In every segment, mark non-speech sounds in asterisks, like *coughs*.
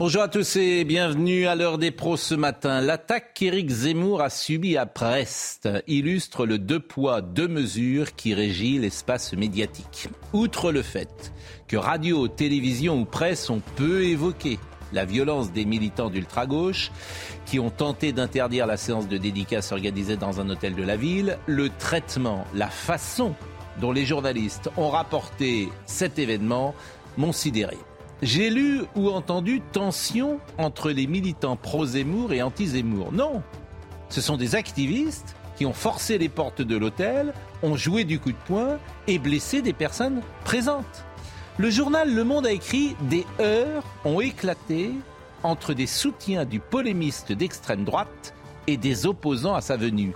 Bonjour à tous et bienvenue à l'heure des pros ce matin. L'attaque qu'Éric Zemmour a subie à Brest illustre le deux poids, deux mesures qui régit l'espace médiatique. Outre le fait que radio, télévision ou presse ont peu évoqué la violence des militants d'ultra-gauche qui ont tenté d'interdire la séance de dédicace organisée dans un hôtel de la ville, le traitement, la façon dont les journalistes ont rapporté cet événement m'ont sidéré. J'ai lu ou entendu tension entre les militants pro-Zemmour et anti-Zemmour. Non, ce sont des activistes qui ont forcé les portes de l'hôtel, ont joué du coup de poing et blessé des personnes présentes. Le journal Le Monde a écrit Des heurts ont éclaté entre des soutiens du polémiste d'extrême droite et des opposants à sa venue.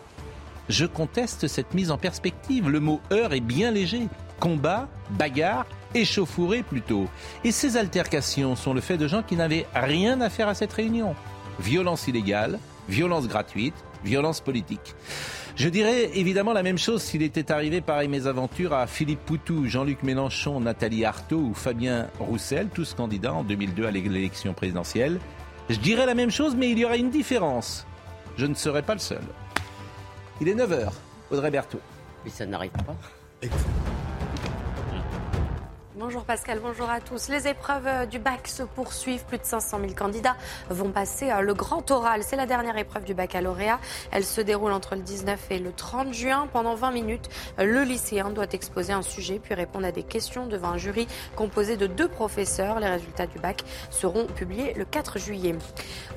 Je conteste cette mise en perspective. Le mot heurt est bien léger. Combat, bagarre, échauffourée plutôt. Et ces altercations sont le fait de gens qui n'avaient rien à faire à cette réunion. Violence illégale, violence gratuite, violence politique. Je dirais évidemment la même chose s'il était arrivé pareil mésaventures à Philippe Poutou, Jean-Luc Mélenchon, Nathalie Arthaud ou Fabien Roussel, tous candidats en 2002 à l'élection présidentielle. Je dirais la même chose, mais il y aura une différence. Je ne serai pas le seul. Il est 9h. Audrey Berthaud. Mais ça n'arrive pas. Bonjour Pascal, bonjour à tous. Les épreuves euh, du bac se poursuivent. Plus de 500 000 candidats vont passer euh, le grand oral. C'est la dernière épreuve du baccalauréat. Elle se déroule entre le 19 et le 30 juin. Pendant 20 minutes, euh, le lycéen doit exposer un sujet puis répondre à des questions devant un jury composé de deux professeurs. Les résultats du bac seront publiés le 4 juillet.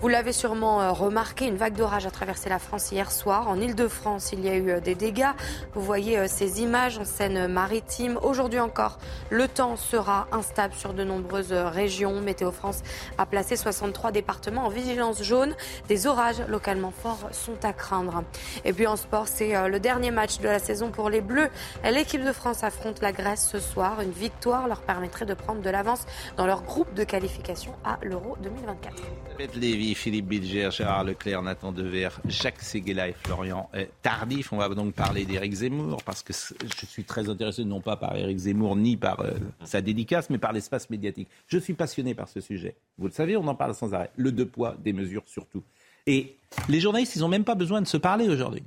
Vous l'avez sûrement remarqué, une vague d'orage a traversé la France hier soir. En Ile-de-France, il y a eu des dégâts. Vous voyez ces images en Seine-Maritime. Aujourd'hui encore, le temps sera instable sur de nombreuses régions. Météo France a placé 63 départements en vigilance jaune. Des orages localement forts sont à craindre. Et puis en sport, c'est euh, le dernier match de la saison pour les Bleus. L'équipe de France affronte la Grèce ce soir. Une victoire leur permettrait de prendre de l'avance dans leur groupe de qualification à l'Euro 2024. Beth Lévy, Philippe Bilger, Gérard Leclerc, Nathan Dever, Jacques Seguela et Florian Tardif. On va donc parler d'Éric Zemmour parce que je suis très intéressé non pas par Éric Zemmour ni par euh, sa dédicace, mais par l'espace médiatique. Je suis passionné par ce sujet. Vous le savez, on en parle sans arrêt. Le deux poids, des mesures surtout. Et les journalistes, ils n'ont même pas besoin de se parler aujourd'hui.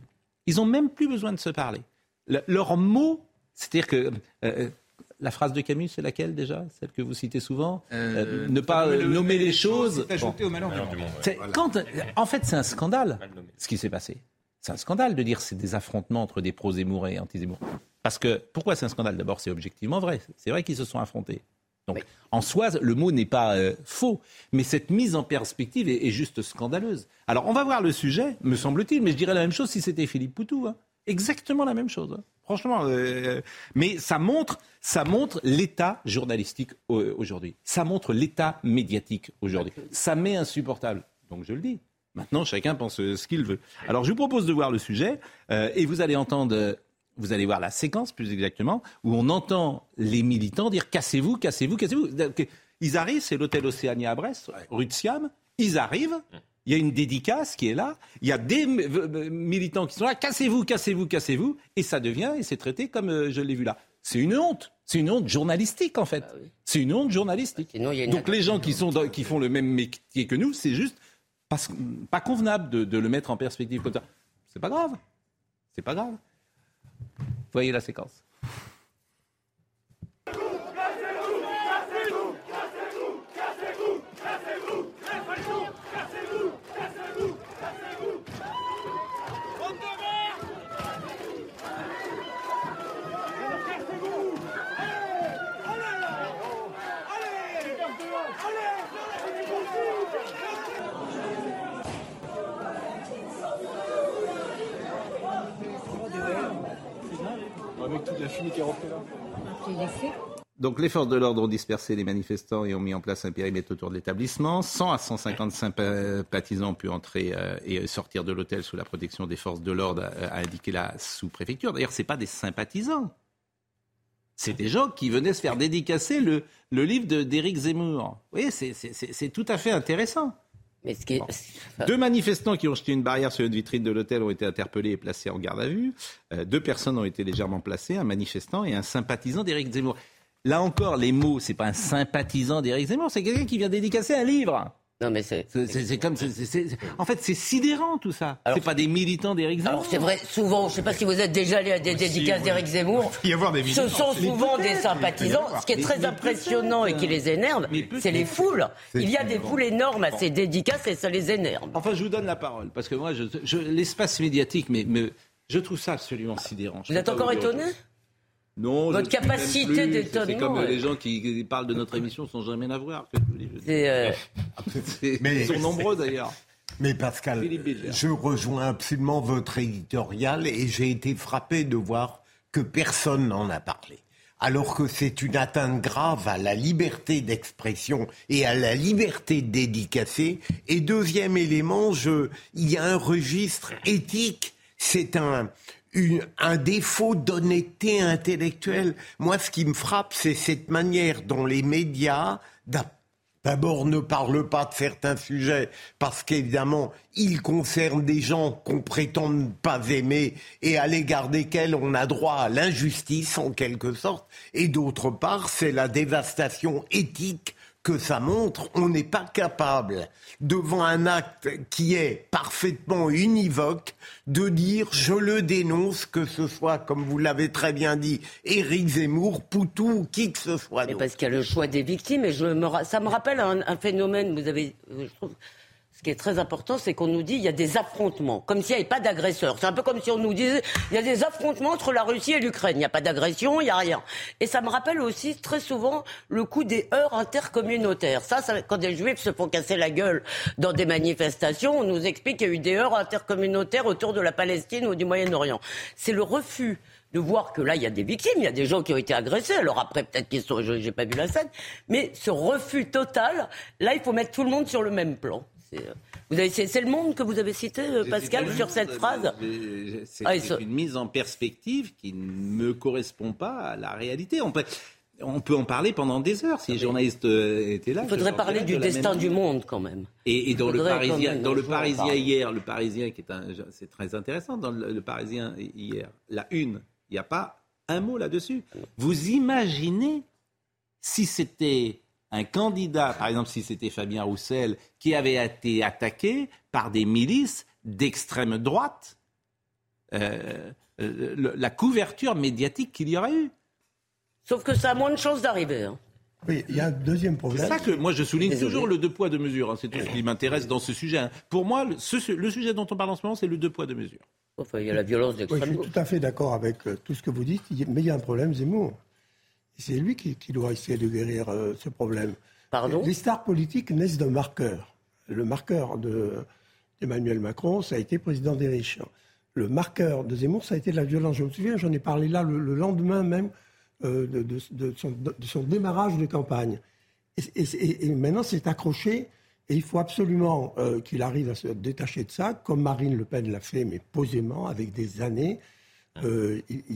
Ils n'ont même plus besoin de se parler. Le- leurs mots, c'est-à-dire que euh, la phrase de Camus, c'est laquelle déjà Celle que vous citez souvent? Euh, Ne pas euh, nommer les choses. Bon. au malheur du monde. Quand, en fait, c'est un scandale ce qui s'est passé. C'est un scandale de dire que c'est des affrontements entre des pro-Zemmour et anti-Zemmour. Parce que, pourquoi c'est un scandale? D'abord, c'est objectivement vrai. C'est vrai qu'ils se sont affrontés. Donc, en soi, le mot n'est pas euh, faux, mais cette mise en perspective est, est juste scandaleuse. Alors, on va voir le sujet, me semble-t-il, mais je dirais la même chose si c'était Philippe Poutou. hein. Exactement la même chose. hein. Franchement, euh, mais ça montre, ça montre l'état journalistique euh, aujourd'hui. Ça montre l'état médiatique aujourd'hui. Ça m'est insupportable. Donc je le dis. Maintenant, chacun pense ce qu'il veut. Alors, je vous propose de voir le sujet euh, et vous allez entendre, vous allez voir la séquence plus exactement, où on entend les militants dire cassez-vous, cassez-vous, cassez-vous. Ils arrivent, c'est l'hôtel Océania à Brest, rue de Siam. Ils arrivent. Il y a une dédicace qui est là. Il y a des militants qui sont là. Cassez-vous, cassez-vous, cassez-vous. Et ça devient, et c'est traité comme euh, je l'ai vu là. C'est une honte. C'est une honte journalistique, en fait. C'est une honte journalistique. Sinon, une Donc les gens qui, sont dans- qui font le même métier que nous, c'est juste pas, convenable de, de le mettre en perspective comme ça. C'est pas grave. C'est pas grave. Voyez la séquence. Donc les forces de l'ordre ont dispersé les manifestants et ont mis en place un périmètre autour de l'établissement. 100 à 150 sympathisants ont pu entrer euh, et euh, sortir de l'hôtel sous la protection des forces de l'ordre, euh, a indiqué la sous-préfecture. D'ailleurs, ce n'est pas des sympathisants. C'est des gens qui venaient se faire dédicacer le, le livre d'Éric Zemmour. Vous voyez, c'est tout à fait intéressant. Mais ce qui Deux manifestants qui ont jeté une barrière sur une vitrine de l'hôtel ont été interpellés et placés en garde à vue. Euh, deux personnes ont été légèrement placées, un manifestant et un sympathisant d'Éric Zemmour. Là encore, les mots, c'est pas un sympathisant d'Éric Zemmour, c'est quelqu'un qui vient dédicacer un livre. Non, mais c'est. C'est comme. en fait, c'est sidérant tout ça. C'est pas des militants d'Éric Zemmour. Alors c'est vrai, souvent, je sais pas si vous êtes déjà allé à des dédicaces d'Éric Zemmour. Il y avoir des Ce sont souvent des sympathisants. Ce qui est très impressionnant et qui les énerve, c'est les foules. Il y a des foules énormes à ces dédicaces et ça les énerve. Enfin, je vous donne la parole parce que moi, je, l'espace médiatique, mais, mais, je trouve ça absolument sidérant. vous êtes encore étonné non, Votre capacité d'étonnement. C'est comme les gens qui, parlent de notre émission sans jamais la voir. Euh, *laughs* Ils sont nombreux d'ailleurs. Mais Pascal, je rejoins absolument votre éditorial et j'ai été frappé de voir que personne n'en a parlé. Alors que c'est une atteinte grave à la liberté d'expression et à la liberté de dédicacer. Et deuxième élément, je, il y a un registre éthique. C'est un, un défaut d'honnêteté intellectuelle. Moi, ce qui me frappe, c'est cette manière dont les médias, d'abord, ne parlent pas de certains sujets, parce qu'évidemment, ils concernent des gens qu'on prétend ne pas aimer et à l'égard desquels on a droit à l'injustice, en quelque sorte. Et d'autre part, c'est la dévastation éthique que ça montre, on n'est pas capable, devant un acte qui est parfaitement univoque, de dire je le dénonce, que ce soit, comme vous l'avez très bien dit, Éric Zemmour, Poutou ou qui que ce soit. Mais parce qu'il y a le choix des victimes, et je me, ça me rappelle un, un phénomène, vous avez, je trouve, ce qui est très important, c'est qu'on nous dit qu'il y a des affrontements, comme s'il n'y avait pas d'agresseurs. C'est un peu comme si on nous disait il y a des affrontements entre la Russie et l'Ukraine. Il n'y a pas d'agression, il n'y a rien. Et ça me rappelle aussi très souvent le coup des heurts intercommunautaires. Ça, quand des juifs se font casser la gueule dans des manifestations, on nous explique qu'il y a eu des heurts intercommunautaires autour de la Palestine ou du Moyen-Orient. C'est le refus de voir que là, il y a des victimes, il y a des gens qui ont été agressés. Alors après, peut-être qu'ils sont, j'ai pas vu la scène, mais ce refus total, là, il faut mettre tout le monde sur le même plan. C'est le monde que vous avez cité, euh, Pascal, sur cette phrase C'est ah, une mise en perspective qui ne me correspond pas à la réalité. On peut, on peut en parler pendant des heures si les journalistes euh, étaient là. Il faudrait parler du destin du monde quand même. Et, dans, le Parisien, dans le Parisien hier, le Parisien qui est c'est très intéressant, dans le, Parisien hier, la une, il n'y a pas un mot là-dessus. Vous imaginez si c'était un candidat, par exemple si c'était Fabien Roussel, qui avait été attaqué par des milices d'extrême droite, euh, euh, la couverture médiatique qu'il y aurait eu. Sauf que ça a moins de chances d'arriver. Hein. Oui, il y a un deuxième problème. C'est ça que moi je souligne toujours le deux poids deux mesures. Hein. c'est tout ce qui m'intéresse dans ce sujet. Hein. Pour moi, le, sujet dont on parle en ce moment, c'est le deux poids deux mesures. Enfin, il y a la violence d'extrême oui, Je suis tout à fait d'accord avec euh, tout ce que vous dites, mais il y a un problème Zemmour c'est lui qui, doit essayer de guérir euh, ce problème. Pardon? Les stars politiques naissent d'un marqueur. Le marqueur d'Emmanuel Macron, ça a été président des riches. Le marqueur de Zemmour, ça a été la violence. Je me souviens, j'en ai parlé là le, lendemain même euh, de, son, démarrage de campagne. Et, maintenant, c'est accroché. Et il faut absolument euh, qu'il arrive à se détacher de ça, comme Marine Le Pen l'a fait, mais posément, avec des années.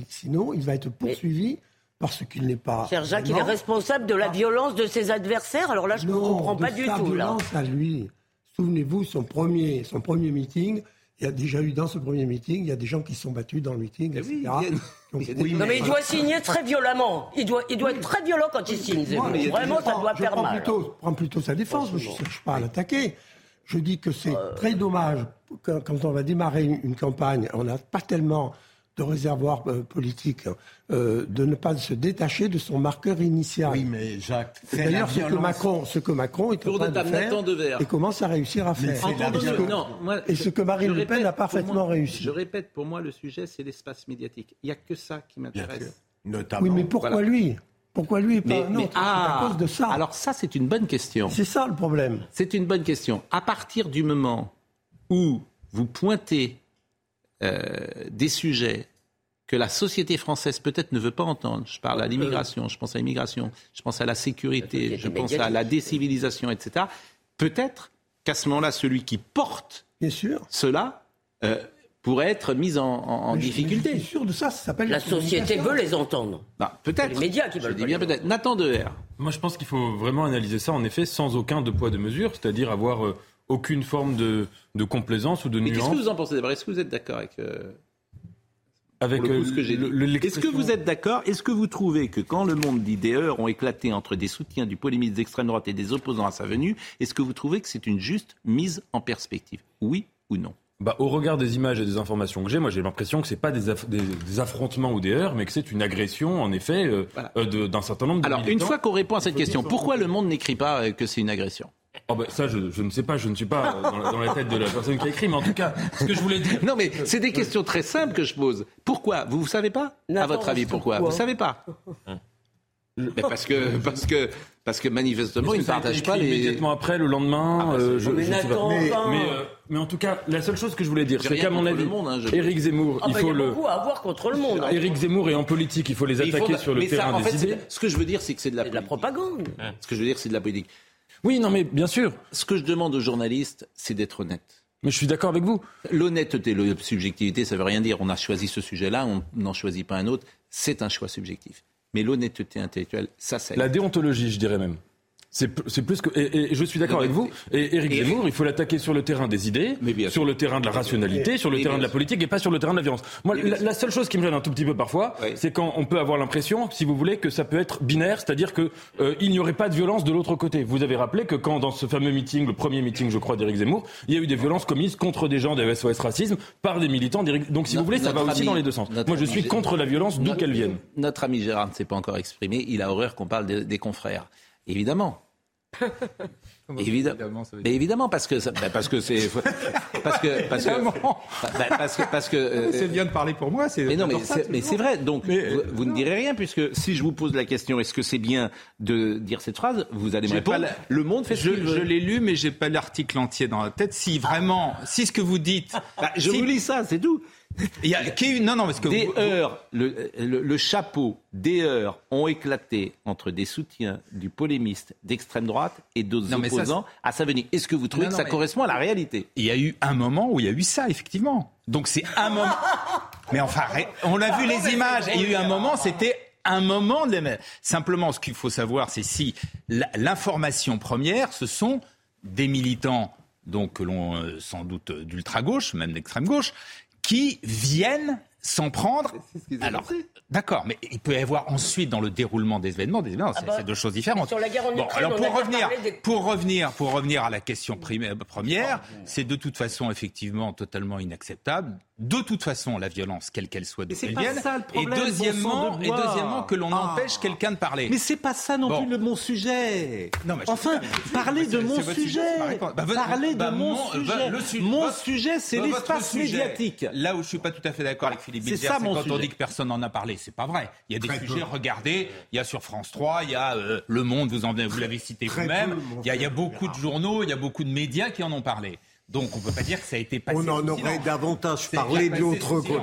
sinon, il va être poursuivi parce qu'il n'est pas. Cher Jacques, il est responsable de la violence de ses adversaires. Alors là, je ne comprends pas du tout. violence à lui. Souvenez-vous, son premier, son premier meeting, il y a déjà eu dans ce premier meeting, il y a des gens qui sont battus dans le meeting, etc. *laughs* non, mais il doit signer très violemment. Il doit, il doit être très violent quand il signe. Vraiment, ça doit faire mal. Plutôt, je prends plutôt sa défense. je ne cherche pas à l'attaquer. Je dis que c'est euh. très dommage quand on va démarrer une campagne, on n'a pas tellement de réservoir euh, politique, euh, de ne pas se détacher de son marqueur initial. Oui, mais Jacques, c'est d'ailleurs ce que Macron, ce que Macron est en train de faire et commence à réussir à faire. et ce que Marine Le Pen a parfaitement réussi. Je répète, pour moi, le sujet, c'est l'espace médiatique. Il n'y a que ça qui m'intéresse. Oui, mais pourquoi lui? Pourquoi lui pas mais, à cause de ça. Alors ça, c'est une bonne question. C'est ça le problème. C'est une bonne question. À partir du moment où vous pointez des sujets que la société française peut-être ne veut pas entendre. Je parle à l'immigration, je pense à l'immigration, je pense à la sécurité, je pense à la décivilisation, etc. Peut-être qu'à ce moment-là, celui qui porte Bien sûr. cela euh, pourrait être mis en, en- en Mais je- difficulté. Je suis sûr de ça, ça s'appelle La société veut les entendre. Bah, peut-être. Les médias qui Je veulent dis pas bien peut-être. Nathan Deher. Moi, je pense qu'il faut vraiment analyser ça, en effet, sans aucun deux poids, deux mesures, c'est-à-dire avoir euh, aucune forme de, de complaisance ou de Mais qu'est-ce que vous en pensez d'abord? Est-ce que vous êtes d'accord avec euh, avec le coup, euh, ce que j'ai Est-ce que vous êtes d'accord? Est-ce que vous trouvez que quand le monde dit des heures ont éclaté entre des soutiens du polémiste d'extrême droite et des opposants à sa venue, est-ce que vous trouvez que c'est une juste mise en perspective? Oui ou non? Bah, au regard des images et des informations que j'ai, moi j'ai l'impression que c'est pas des, aff- des- des affrontements ou des heurts, mais que c'est une agression, en effet, euh, Voilà. euh, d'un certain nombre de Alors, une fois qu'on répond à cette question, pourquoi le monde n'écrit pas que c'est une agression? *laughs* Oh, bah, ça, je, je ne sais pas, je ne suis pas dans la, dans la tête de la personne qui a écrit, mais en tout cas, ce que je voulais dire. Non, mais c'est des questions très simples que je pose. Pourquoi? Vous ne savez pas? À votre avis, pourquoi? Vous ne savez pas Mais parce que, parce que, parce que manifestement, Est-ce ils que ne partagent pas les. Immédiatement après, le lendemain, Ah, bah, euh, je, Mais je ne sais pas. Mais- Mais, euh, mais en tout cas, la seule chose que je voulais dire, c'est qu'à mon avis, le monde, hein, je- Éric Zemmour, ah il bah, faut y a le. beaucoup à voir contre le monde. hein. Éric Zemmour est en politique, il faut les attaquer sur le mais ça, terrain en fait, des c'est- idées. Ce que je veux dire, c'est que c'est de la, C'est de la propagande. Ce que je veux dire, c'est de la politique. Oui, non, mais bien sûr. Ce que je demande aux journalistes, c'est d'être honnête. Mais je suis d'accord avec vous. L'honnêteté, la subjectivité, ça veut rien dire. On a choisi ce sujet-là, on n'en choisit pas un autre. C'est un choix subjectif. Mais l'honnêteté intellectuelle, ça, c'est. La déontologie, je dirais même. C'est plus que. Et, et je suis d'accord avec vous. Et Éric Zemmour, il faut l'attaquer sur le terrain des idées, Mais bien sur le terrain de la rationalité, sur le terrain de la politique et pas sur le terrain de la violence. Moi, la, la seule chose qui me gêne un tout petit peu parfois, Oui. c'est quand on peut avoir l'impression, si vous voulez, que ça peut être binaire, c'est-à-dire que euh, il n'y aurait pas de violence de l'autre côté. Vous avez rappelé que quand dans ce fameux meeting, le premier meeting, je crois, d'Éric Zemmour, il y a eu des violences commises contre des gens de SOS Racisme par des militants d'Éric. Donc, si vous voulez, ça va aussi dans les deux sens. Moi, je suis contre la violence d'où qu'elle vienne. Notre ami Gérard ne s'est pas encore exprimé. Il a horreur qu'on parle des, des confrères. Évidemment. Évidemment, mais évidemment parce que ça- bah, parce que c'est parce que parce que bah, parce que parce que euh, C'est bien de parler pour moi. C'est mais non, mais c'est, mais toujours. c'est vrai. Donc, Mais, vous, euh, vous ne direz rien, puisque si je vous pose la question, est-ce que c'est bien de dire cette phrase Vous allez me répondre. la- Le monde fait ce Je, je l'ai lu, mais j'ai pas l'article entier dans la tête. Si vraiment, si ce que vous dites, Bah, je si- vous lis ça, c'est tout. Il y a, non, non, parce que Des vous- vous- heures, le, le- le chapeau des heures ont éclaté entre des soutiens du polémiste d'extrême droite et d'autres ça, opposants à sa venue. Est-ce que vous trouvez Non, que non, ça mais- correspond à la réalité? Il y a eu un moment où il y a eu ça, effectivement. Donc c'est un moment. *laughs* Mais enfin, on a vu les images. Il y a eu un moment, c'était un moment. De... Simplement, ce qu'il faut savoir, c'est si l'information première, ce sont des militants, donc que l'on euh, sans doute d'ultra gauche, même d'extrême gauche, qui viennent s'en prendre. Alors, d'accord, mais il peut y avoir ensuite dans le déroulement des événements, des événements, c'est bah, c'est deux choses différentes. sur la guerre en Bon, Ukraine, alors pour revenir, des- pour revenir, pour revenir à la question primi- première, c'est de toute façon effectivement totalement inacceptable. De toute façon, la violence, quelle qu'elle soit, d'où pas vienne. ça, le problème, et deuxièmement, de et deuxièmement que l'on Ah. empêche quelqu'un de parler. Mais c'est pas ça non Bon. plus le mon sujet. Non, mais je enfin, parlez de mon sujet, bah, de mon, sujet. mon sujet, c'est l'espace médiatique. Là où je suis pas tout à fait d'accord avec Philippe Bilger, c'est quand on dit que personne n'en a parlé. C'est pas vrai. Il y a des Très sujets, peu. regardez, il y a sur France 3, il y a euh, Le Monde, vous, en, vous l'avez cité vous-même, il y a, il y a cher beaucoup de journaux, il y a beaucoup de médias qui en ont parlé. Donc on peut pas dire que ça a été passé. On en aurait davantage parlé de l'autre côté.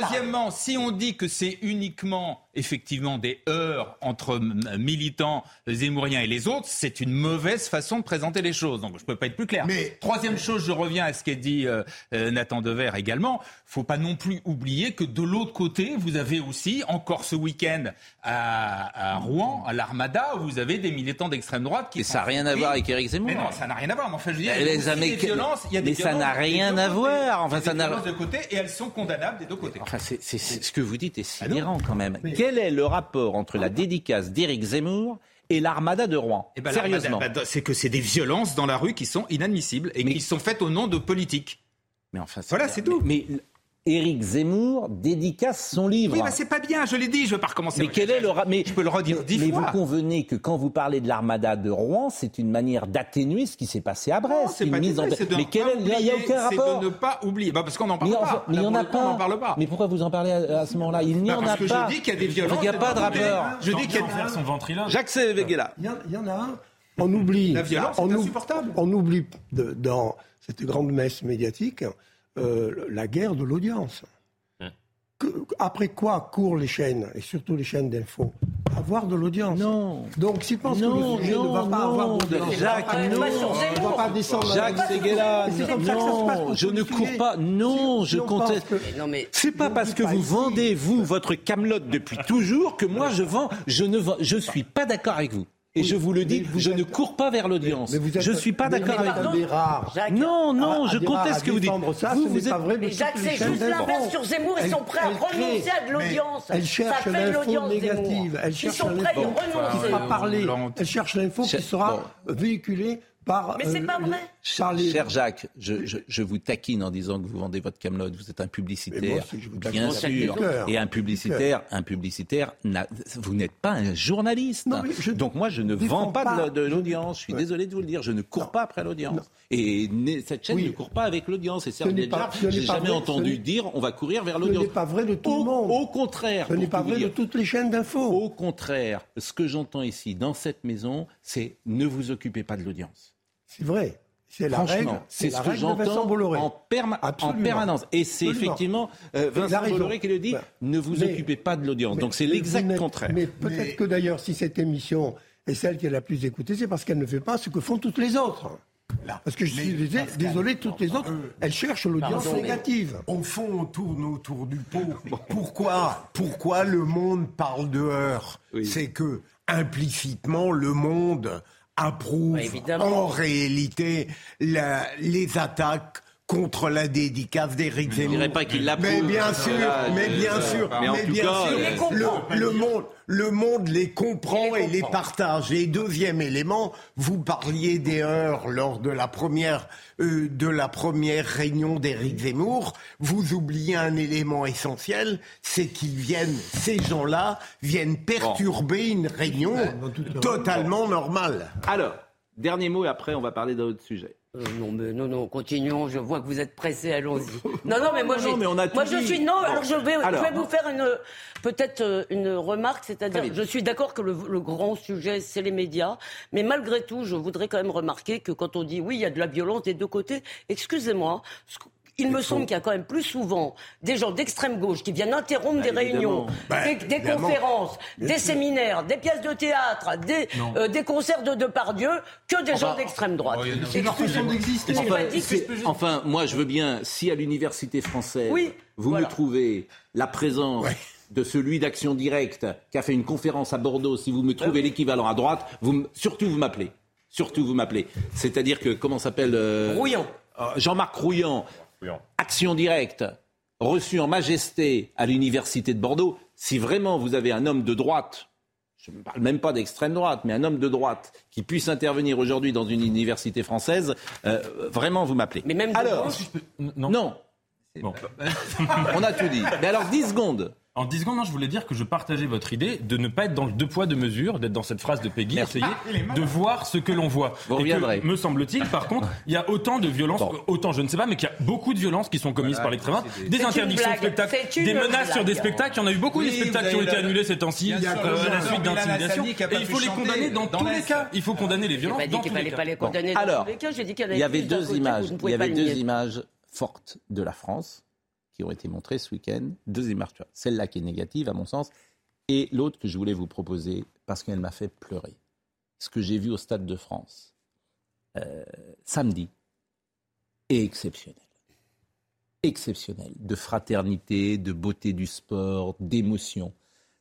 Deuxièmement, si on dit que c'est uniquement effectivement des heurts entre militants zémouriens et les autres, c'est une mauvaise façon de présenter les choses. Donc je peux pas être plus clair. Mais- troisième chose, je reviens à ce qu'a dit euh, euh, Nathan Dever également. Faut pas non plus oublier que de l'autre côté, vous avez aussi encore ce week-end à, à Rouen, à l'Armada, où vous avez des militants d'extrême droite qui. Mais ça n'a sont rien à voir avec Éric Zemmour. Mais non, ça n'a rien à voir. Mais enfin, je veux dire, il y a des violences. Il y a des mais ça n'a rien à voir. Enfin, Il y a ça des n'a- violences de côté et elles sont condamnables des deux côtés. Enfin, c'est, c'est- c'est- ce que vous dites est Ah sidérant quand même. Quel est le rapport entre la dédicace d'Éric Zemmour et l'armada de Rouen Eh ben, Sérieusement. bah, c'est que c'est des violences dans la rue qui sont inadmissibles et Mais- qui sont faites au nom de politique. mais enfin, Voilà, c'est tout. Mais, mais Éric Zemmour dédicace son livre. Oui, bah, c'est pas bien, je l'ai dit, je vais pas recommencer. mais quel est le ra- mais Je peux le redire dix mais fois. vous convenez que quand vous parlez de l'armada de Rouen, c'est une manière d'atténuer ce qui s'est passé à Brest. Non, c'est une pas mise en... c'est de Mais ne quel pas est... il n'y a oublier, aucun c'est rapport. de ne pas oublier. Bah, parce qu'on n'en parle Mais pas. mais il n'y en a pas. On n'en parle pas. Mais pourquoi vous en parlez à, à ce moment-là? Il n'y Bah, en parce a que pas. je dis qu'il y a des violences. Il n'y a pas de rapport. Je dis qu'il y a faire son ventriloque. Jacques. Il y, en- il y en a un. On oublie. La violence, on c'est oub- insupportable. On oublie dans cette grande messe médiatique euh, la guerre de l'audience. après quoi courent les chaînes, et surtout les chaînes d'info Avoir de l'audience. Non. Donc, s'ils pensent non, que le sujet ne va pas non, avoir d'audience, Jacques, non. on ne va pas descendre. Jacques Seguela, non, je ne cours pas. Non, Si- je si conteste. pense que- Non, mais C'est pas parce que pas vous ici. vendez vous votre camelote depuis toujours que moi je vends. Je ne vends, je suis pas d'accord avec vous. Et je vous le dis, vous je êtes- ne cours pas vers l'audience. Mais vous êtes- Je suis pas d'accord avec des rares. Jacques, Non, non, à- à je conteste ce que vous dites. Ça, vous, ce vous êtes pas vrai Mais Jacques, les c'est juste l'inverse sur Zemmour. Ils sont prêts à renoncer à de l'audience. Elle Ça cherche fait de l'info l'audience, négative. Elle Ils cherche sont prêts à y l'info qui renoncer. sera parlée. Elle cherche l'info qui sera véhiculée par. Mais c'est euh, pas vrai. Les- Cher Jacques, je, je- je vous taquine en disant que vous vendez votre camelote. Vous êtes un moi publicitaire, bien sûr. Et un publicitaire, un publicitaire, vous n'êtes pas un journaliste. Non, mais je Donc moi, je ne vends pas, pas- de la- de l'audience. Je suis Ouais. désolé de vous le dire. Je ne cours pas après l'audience. Et cette chaîne Oui. ne court pas avec l'audience. Et Serge ce j'ai jamais vrai, entendu ce dire on va courir vers Ce l'audience. n'est pas vrai de tout Au, le monde. au contraire. Ce n'est pas vrai de toutes les chaînes d'info. Au contraire, ce que j'entends ici dans cette maison, c'est ne vous occupez pas de l'audience. C'est vrai. C'est la Franchement, règle. c'est ce que règle de Vincent j'entends Bolloré. en, perma- en Absolument. permanence. Et c'est effectivement euh, Vincent. Bolloré qui le dit Ben, ne vous mais- occupez pas de l'audience. Donc c'est l'exact contraire. Mais peut-être que d'ailleurs, si cette émission est celle qui est la plus écoutée, c'est parce qu'elle ne fait pas ce que font toutes les autres. Parce que je suis désolé, toutes les autres, elles cherchent l'audience négative. Au fond, on tourne autour du pot. Pourquoi, pourquoi le monde parle de heurts? C'est que implicitement, le monde approuve évidemment. en réalité la- les attaques contre la dédicace d'Éric Je Zemmour. dirais pas qu'il l'approuve. Mais bien sûr, Voilà, mais je- bien sûr, mais en mais tout bien cas, sûr, comprend. le, le monde, le monde les comprend les et les partage. Et deuxième élément, vous parliez des heures lors de la première euh, de la première réunion d'Éric Zemmour. Vous oubliez un élément essentiel, c'est qu'ils viennent, ces gens-là viennent perturber une réunion totalement normale. Alors, dernier mot et après on va parler d'un autre sujet. Euh, non, mais non, non, continuons. Je vois que vous êtes pressés, allons-y. *laughs* Non, non, mais moi, Non, mais on a moi je suis. Non, alors je vais, Alors. je vais vous faire une, peut-être euh, une remarque, c'est-à-dire, je suis d'accord que le, le grand sujet, c'est les médias, mais malgré tout, je voudrais quand même remarquer que quand on dit oui, il y a de la violence des deux côtés, excusez-moi. Il me semble qu'il y a quand même plus souvent des gens d'extrême gauche qui viennent interrompre des réunions, Bah, des, conférences, des séminaires, des pièces de théâtre, des, euh, des concerts de Depardieu que des gens d'extrême droite. C'est leur façon d'exister. J'ai Enfin, enfin, moi, je veux bien, si à l'université française, Oui, vous voilà. me trouvez la présence de celui d'Action Directe qui a fait une conférence à Bordeaux, si vous me trouvez l'équivalent à droite, vous, m- surtout vous m'appelez. Surtout vous m'appelez. C'est-à-dire que, comment s'appelle euh, Rouillant. euh, Jean-Marc Rouillant, Action Directe, reçu en majesté à l'université de Bordeaux. Si vraiment vous avez un homme de droite je ne parle même pas d'extrême droite, mais un homme de droite qui puisse intervenir aujourd'hui dans une université française, euh, vraiment, vous m'appelez. Mais même de alors, gauche Non. non, Bon. *laughs* on a tout dit. Mais alors, 10 secondes. En 10 secondes, non, je voulais dire que je partageais votre idée de ne pas être dans le deux poids, deux mesures, d'être dans cette phrase de Peggy, essayer de voir ce que l'on voit. Vous Et que, reviendrez. me semble-t-il, par *laughs* contre, il y a autant de violences, Bon. autant je ne sais pas, mais qu'il y a beaucoup de violences qui sont commises par l'extrême droite, des interdictions de spectacles, des menaces blague. sur des spectacles. Il y en a eu beaucoup Oui, des spectacles qui ont été la- annulés ces temps-ci sûr, euh, à la suite d'intimidation. Et il faut les condamner dans, tous les cas. Il faut condamner les violences dans qu'il tous les fallait cas. pas les condamner dans Alors, tous les cas. J'ai dit qu'il y en Il y avait deux images. Il y avait deux images fortes de la France qui ont été montrées ce week-end. Deux images. Celle-là qui est négative, à mon sens, et l'autre que je voulais vous proposer parce qu'elle m'a fait pleurer. Ce que j'ai vu au Stade de France euh, samedi est exceptionnel. Exceptionnel. De fraternité, de beauté du sport, d'émotion.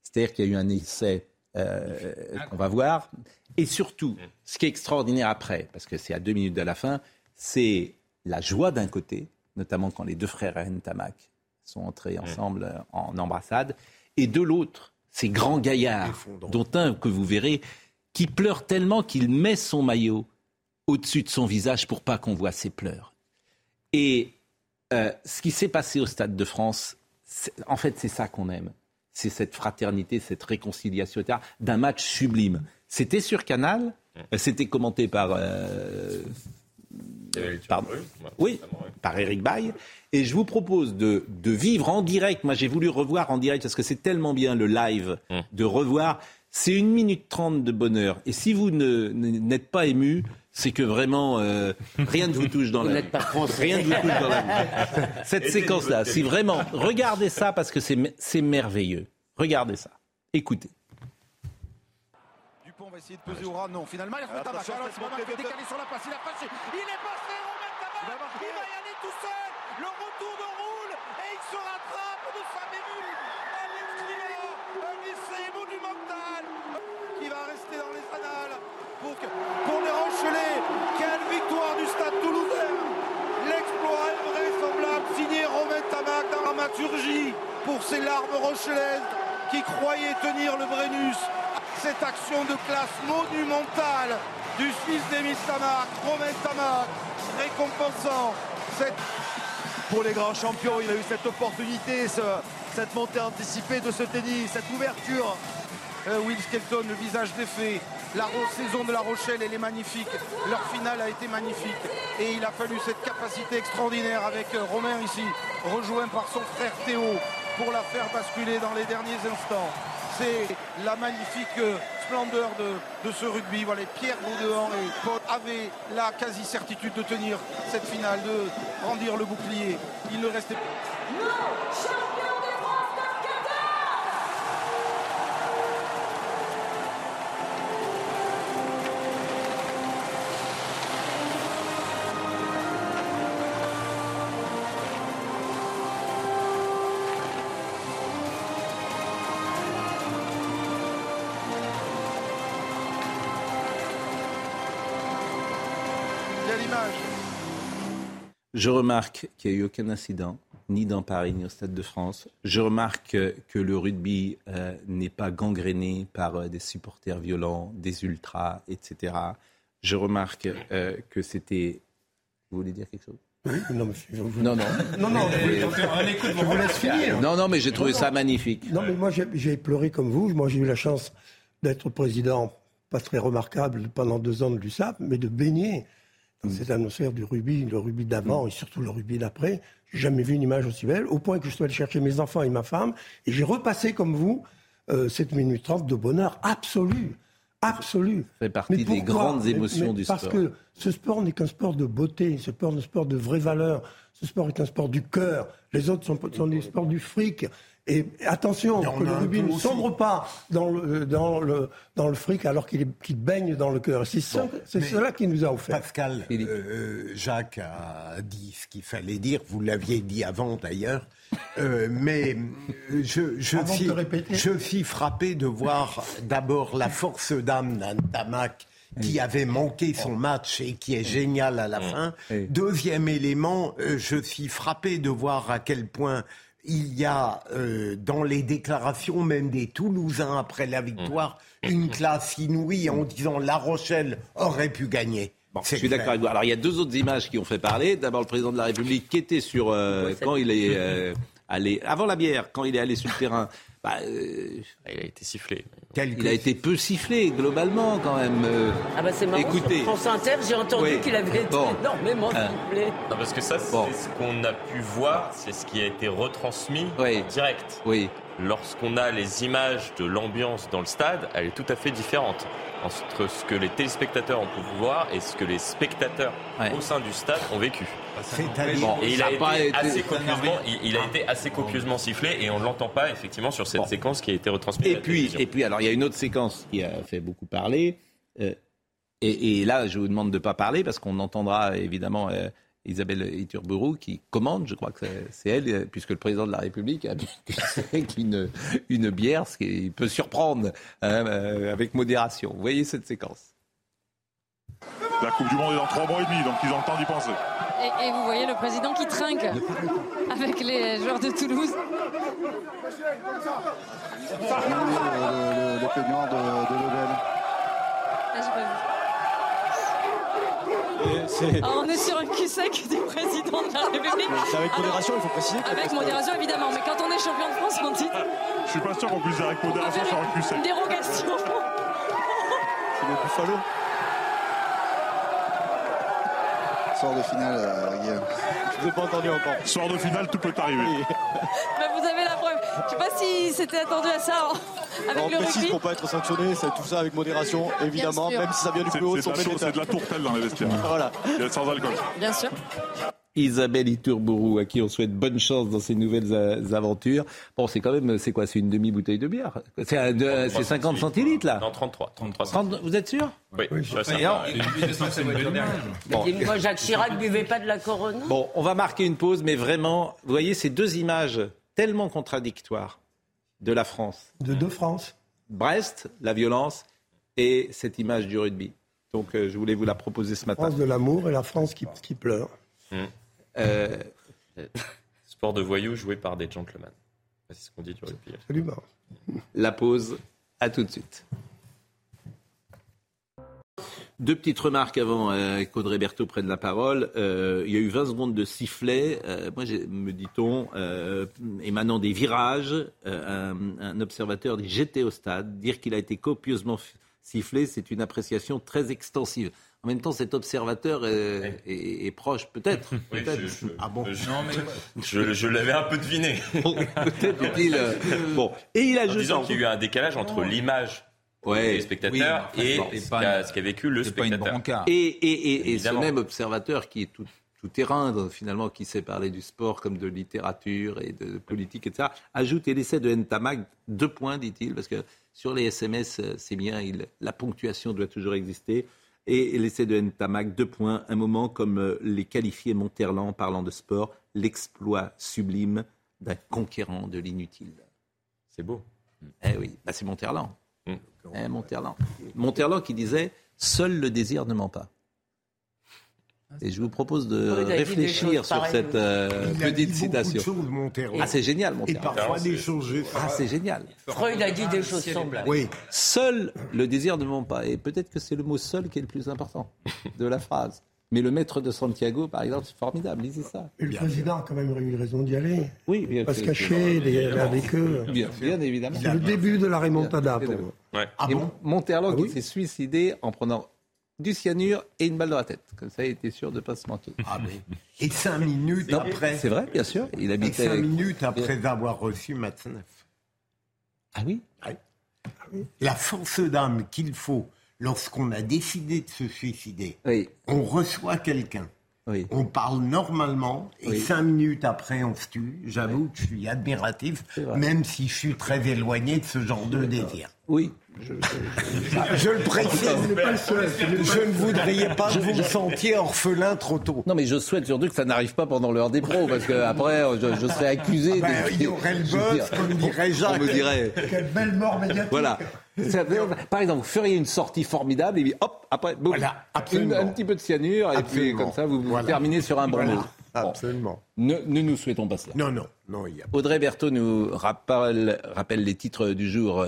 C'est-à-dire qu'il y a eu un essai euh, qu'on va voir. Et surtout, ce qui est extraordinaire après, parce que c'est à deux minutes de la fin, c'est la joie d'un côté, notamment quand les deux frères Ntamak sont entrés ensemble euh, en embrassade, et de l'autre, ces grands gaillards, dont un que vous verrez, qui pleure tellement qu'il met son maillot au-dessus de son visage pour pas qu'on voit ses pleurs. Et euh, ce qui s'est passé au Stade de France, en fait, c'est ça qu'on aime. C'est cette fraternité, cette réconciliation, etc., d'un match sublime. C'était sur Canal, euh, c'était commenté par, euh, pardon. oui, par Eric Baye. Et je vous propose de, de vivre en direct. Moi, j'ai voulu revoir en direct parce que c'est tellement bien le live, de revoir C'est une minute trente de bonheur. Et si vous ne- n'êtes pas ému, c'est que vraiment euh, rien ne vous touche dans Vous la n'êtes vie. pas français. Rien ne vous touche dans la vie. Cette séquence-là, si vraiment, regardez ça parce que c'est c'est merveilleux. Regardez ça. Écoutez. Essayer de peser au ras. Non, finalement, il un match. Alors, pas mal fait décaler sur la passe. Il a passé. Il est passé. Romain Tabac. Il va y aller tout seul. Le retour de roule. Et il se rattrape de sa bévue. Un essai monumental. Qui va rester dans les annales. Pour, pour les Rochelais. Quelle victoire du stade toulousain. L'exploit invraisemblable signé Romain Tamac dans l'amaturgie pour ces larmes rochelaises qui croyaient tenir le Brennus. Cette action de classe monumentale du Suisse d'Émile Tamac, Romain Tamac, récompensant cette... Pour les grands champions, il a eu cette opportunité, ce- cette montée anticipée de ce tennis, cette ouverture. Euh, Will Skelton, le visage défait. La saison de La Rochelle, elle est magnifique. Leur finale a été magnifique. Et il a fallu cette capacité extraordinaire avec euh, Romain ici, rejoint par son frère Théo, pour la faire basculer dans les derniers instants. C'est la magnifique euh, splendeur de, ce rugby. Voilà, Pierre Baudehan et Paul avaient la quasi-certitude de tenir cette finale, de brandir le bouclier. Il ne restait Il Je remarque qu'il n'y a eu aucun incident, ni dans Paris, ni au Stade de France. Je remarque que, le rugby euh, n'est pas gangréné par euh, des supporters violents, des ultras, etc. Je remarque euh, que c'était... Vous voulez dire quelque chose? Oui, non, mais Non, non. Non, non, Mais- je vous laisse finir. Non, non, mais j'ai trouvé ça magnifique. Non, mais moi, j'ai- pleuré comme vous. Moi, j'ai eu la chance d'être président, pas très remarquable, pendant deux ans de l'USAP, mais de baigner cette atmosphère du rugby, le rugby d'avant et surtout le rugby d'après. J'ai jamais vu une image aussi belle, au point que je suis allé chercher mes enfants et ma femme, et j'ai repassé comme vous euh, cette minute trente de bonheur absolu. Absolu. Ça fait partie Mais des grandes émotions du parce sport. que ce sport n'est qu'un sport de beauté, ce sport est un sport de vraie valeur, ce sport est un sport du cœur. Les autres sont, sont des sports du fric. Et attention, que le rugby ne aussi. sombre pas dans le, dans le, dans le fric alors qu'il est- qu'il baigne dans le cœur. C'est ça- c'est mais- cela qui nous a offert. Pascal, euh, Jacques a dit ce qu'il fallait dire. Vous l'aviez dit avant d'ailleurs. Euh, mais euh, je, je, Avant suis, je suis frappé de voir d'abord la force d'âme d'un Tamac qui avait manqué son match et qui est génial à la fin. Deuxième élément, euh, je suis frappé de voir à quel point il y a euh, dans les déclarations même des Toulousains après la victoire une classe inouïe en disant La Rochelle aurait pu gagner. Bon, je suis d'accord avec vous. Alors, il y a deux autres images qui ont fait parler. D'abord, le président de la République qui était sur. euh, quand il est euh, allé. Avant la bière, quand il est allé sur le terrain. bah, euh, Il a été sifflé. Quelque- il a été peu sifflé, globalement, quand même. euh. Ah bah c'est marrant, Écoutez. sur France Inter, j'ai entendu Oui. qu'il avait été Bon. énormément Ah. sifflé. Non, parce que ça, c'est Bon. ce qu'on a pu voir, c'est ce qui a été retransmis Oui. en direct. Oui. Lorsqu'on a les images de l'ambiance dans le stade, elle est tout à fait différente entre ce que les téléspectateurs ont pu voir et ce que les spectateurs Ouais. au sein du stade ont vécu. Bon, il a, a été assez copieusement, il, il a été assez copieusement sifflé et on ne l'entend pas effectivement sur cette Bon. séquence qui a été retransmise. Et puis, et puis, alors, il y a une autre séquence qui a fait beaucoup parler. euh, et, et là, je vous demande de ne pas parler parce qu'on entendra évidemment euh, Isabelle Iturburu qui commande, je crois que c'est- elle, euh, puisque le président de la République a bu *laughs* une, une bière, ce qui peut surprendre hein, avec modération. Vous voyez cette séquence? La Coupe du Monde est dans trois mois et demi, donc ils ont le temps d'y penser. Et, et vous voyez le président qui trinque avec les joueurs de Toulouse. le, de, de Lebel. Ah, j'ai pas vu. Alors, on est sur un cul sec du président de la République. C'est avec modération, il faut préciser. Avec modération évidemment, mais quand on est champion de France, on dit Je suis pas sûr qu'on puisse dire avec modération sur un cul sec. une dérogation. C'est le Buffalo. Sort de finale, euh, Guillaume. Je vous ai pas entendu encore. Soir de finale, tout peut arriver. *laughs* Mais vous avez la preuve. Je sais pas si c'était attendu à ça. avec On le précise rugby. pour pas être sanctionné, c'est tout ça avec modération, évidemment, même si ça vient du plus haut de c'est de, de la tourtelle dans les vestiaires. Voilà. Il y a sans alcool. Bien sûr. Isabelle Iturbourou, à qui on souhaite bonne chance dans ses nouvelles euh, aventures. Bon, c'est quand même, c'est quoi C'est une demi-bouteille de bière? C'est un- de- c'est 50 centilitres, là Non, 33. 33 30 Vous êtes sûr? Oui, je suis assez Et alors- Mais dis-moi, Jacques Chirac buvait pas de la Corona? Bon, on va marquer une pause, mais vraiment, vous voyez ces deux images tellement contradictoires de la France. De deux France. Brest, la violence, et cette image du rugby. Donc, euh, je voulais vous la proposer ce matin. France de l'amour et la France qui, qui pleure. Euh, Sport de voyous joué par des gentlemen. C'est ce qu'on dit du rugby. Absolument. la pause, à tout de suite. Deux petites remarques avant euh, qu'Audrey Berthaud prenne la parole. Euh, il y a eu 20 secondes de sifflet. Euh, moi, me dit-on, euh, émanant des virages, euh, un, un observateur dit j'étais au stade. Dire qu'il a été copieusement sifflé, c'est une appréciation très extensive. En même temps, cet observateur est, est- est proche, peut-être. Oui, peut-être. je, je- ah bon je- je- je l'avais un peu deviné. Peut-être *laughs* est-il, euh, Bon, et il a En juste disant qu'il y a eu un décallage entre l'image Ouais. des spectateurs Oui, mais et ce qu'a une- ce qu'a vécu le C'est pas une spectateur. Et, et, et, et ce même observateur qui est tout, tout terrain, finalement, qui sait parler du sport comme de littérature et de politique, etc., ajoute, et l'essai de Ntamag, deux points, dit-il, parce que sur les SMS, euh, c'est bien, il, la ponctuation doit toujours exister. Et l'essai de Ntamag, deux points, un moment comme euh, les qualifiés Monterland parlant de sport, l'exploit sublime d'un conquérant de l'inutile. C'est beau. Eh oui, bah, c'est Monterland. Mm. Eh, Monterland. Monterland qui disait Seul le désir ne ment pas. Et je vous propose de réfléchir sur cette euh, dit petite citation. choses. Ah, c'est génial, Et Monterland. parfois des choses. Ah, c'est génial. Freud a dit des choses semblables. Oui. Seul le désir ne ment pas. Et peut-être que c'est le mot seul qui est le plus important de la phrase. Mais le maître de Santiago, par exemple, c'est formidable. Lisez ça. Et le président a quand même eu raison d'y aller. Oui, bien Pas se cacher, il est avec eux. Bien, bien évidemment. C'est le début de la remontada. pour moi. Ouais. Ah et bon Monterland Ah qui oui s'est suicidé en prenant du cyanure et une balle dans la tête. Comme ça, il était sûr de ne pas se manquer. Ah, mais- Et cinq minutes après. C'est vrai, bien sûr. Il Et habitait. cinq minutes après avoir reçu Matzneff. Ah oui? La force d'âme qu'il faut lorsqu'on a décidé de se suicider. Oui. On reçoit quelqu'un. Oui. On parle normalement et Oui. cinq minutes après on se tue. J'avoue que je suis admiratif, même si je suis très éloigné de ce genre de désir. Oui. *laughs* Je le précise, le je ne voudrais pas que vous vous sentiez orphelin trop tôt. Non, mais je souhaite surtout que ça n'arrive pas pendant l'heure des pros, parce que après, je, je serais accusé. Ben, de- il y aurait le buzz, dire, comme dirait On Jacques. me dirait. Quelle belle mort médiatique. Voilà. Par exemple, vous feriez une sortie formidable et puis hop, après, boum, Voilà, une- absolument. un petit peu de cyanure et puis comme ça, vous, vous Voilà. terminez sur un bon Voilà, mot. Bon. absolument. Ne, ne nous souhaitons pas cela. Non, non, non, il y a Audrey Berthaud nous rappelle, rappelle les titres du jour.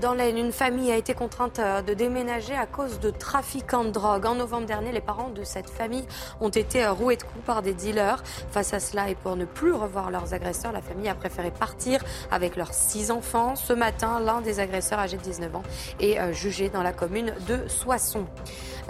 Dans l'Aisne, une famille a été contrainte euh, de déménager à cause de trafiquants de drogue. En novembre dernier, les parents de cette famille ont été euh, roués de coups par des dealers. Face à cela et pour ne plus revoir leurs agresseurs, la famille a préféré partir avec leurs six enfants. Ce matin, l'un des agresseurs âgé de 19 ans est euh, jugé dans la commune de Soissons.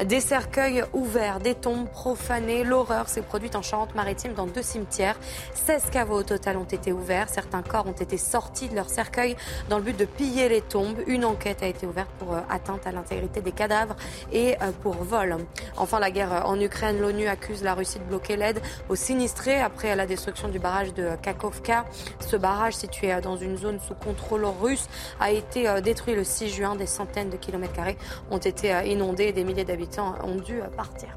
Des cercueils ouverts, des tombes profanées. L'horreur s'est produite en Charente-Maritime dans deux cimetières. 16 caveaux au total ont été ouverts. Certains corps ont été sortis de leurs cercueils dans le but de piller les tombes. Une enquête a été ouverte pour euh, atteinte à l'intégrité des cadavres et euh, pour vol. Enfin, la guerre euh, en Ukraine, l'ONU accuse la Russie de bloquer l'aide aux sinistrés après la destruction du barrage de Kakovka. Ce barrage, situé dans une zone sous contrôle russe, a été détruit le 6 juin. Des centaines de kilomètres carrés ont été inondés et des milliers d'habitants ont dû partir.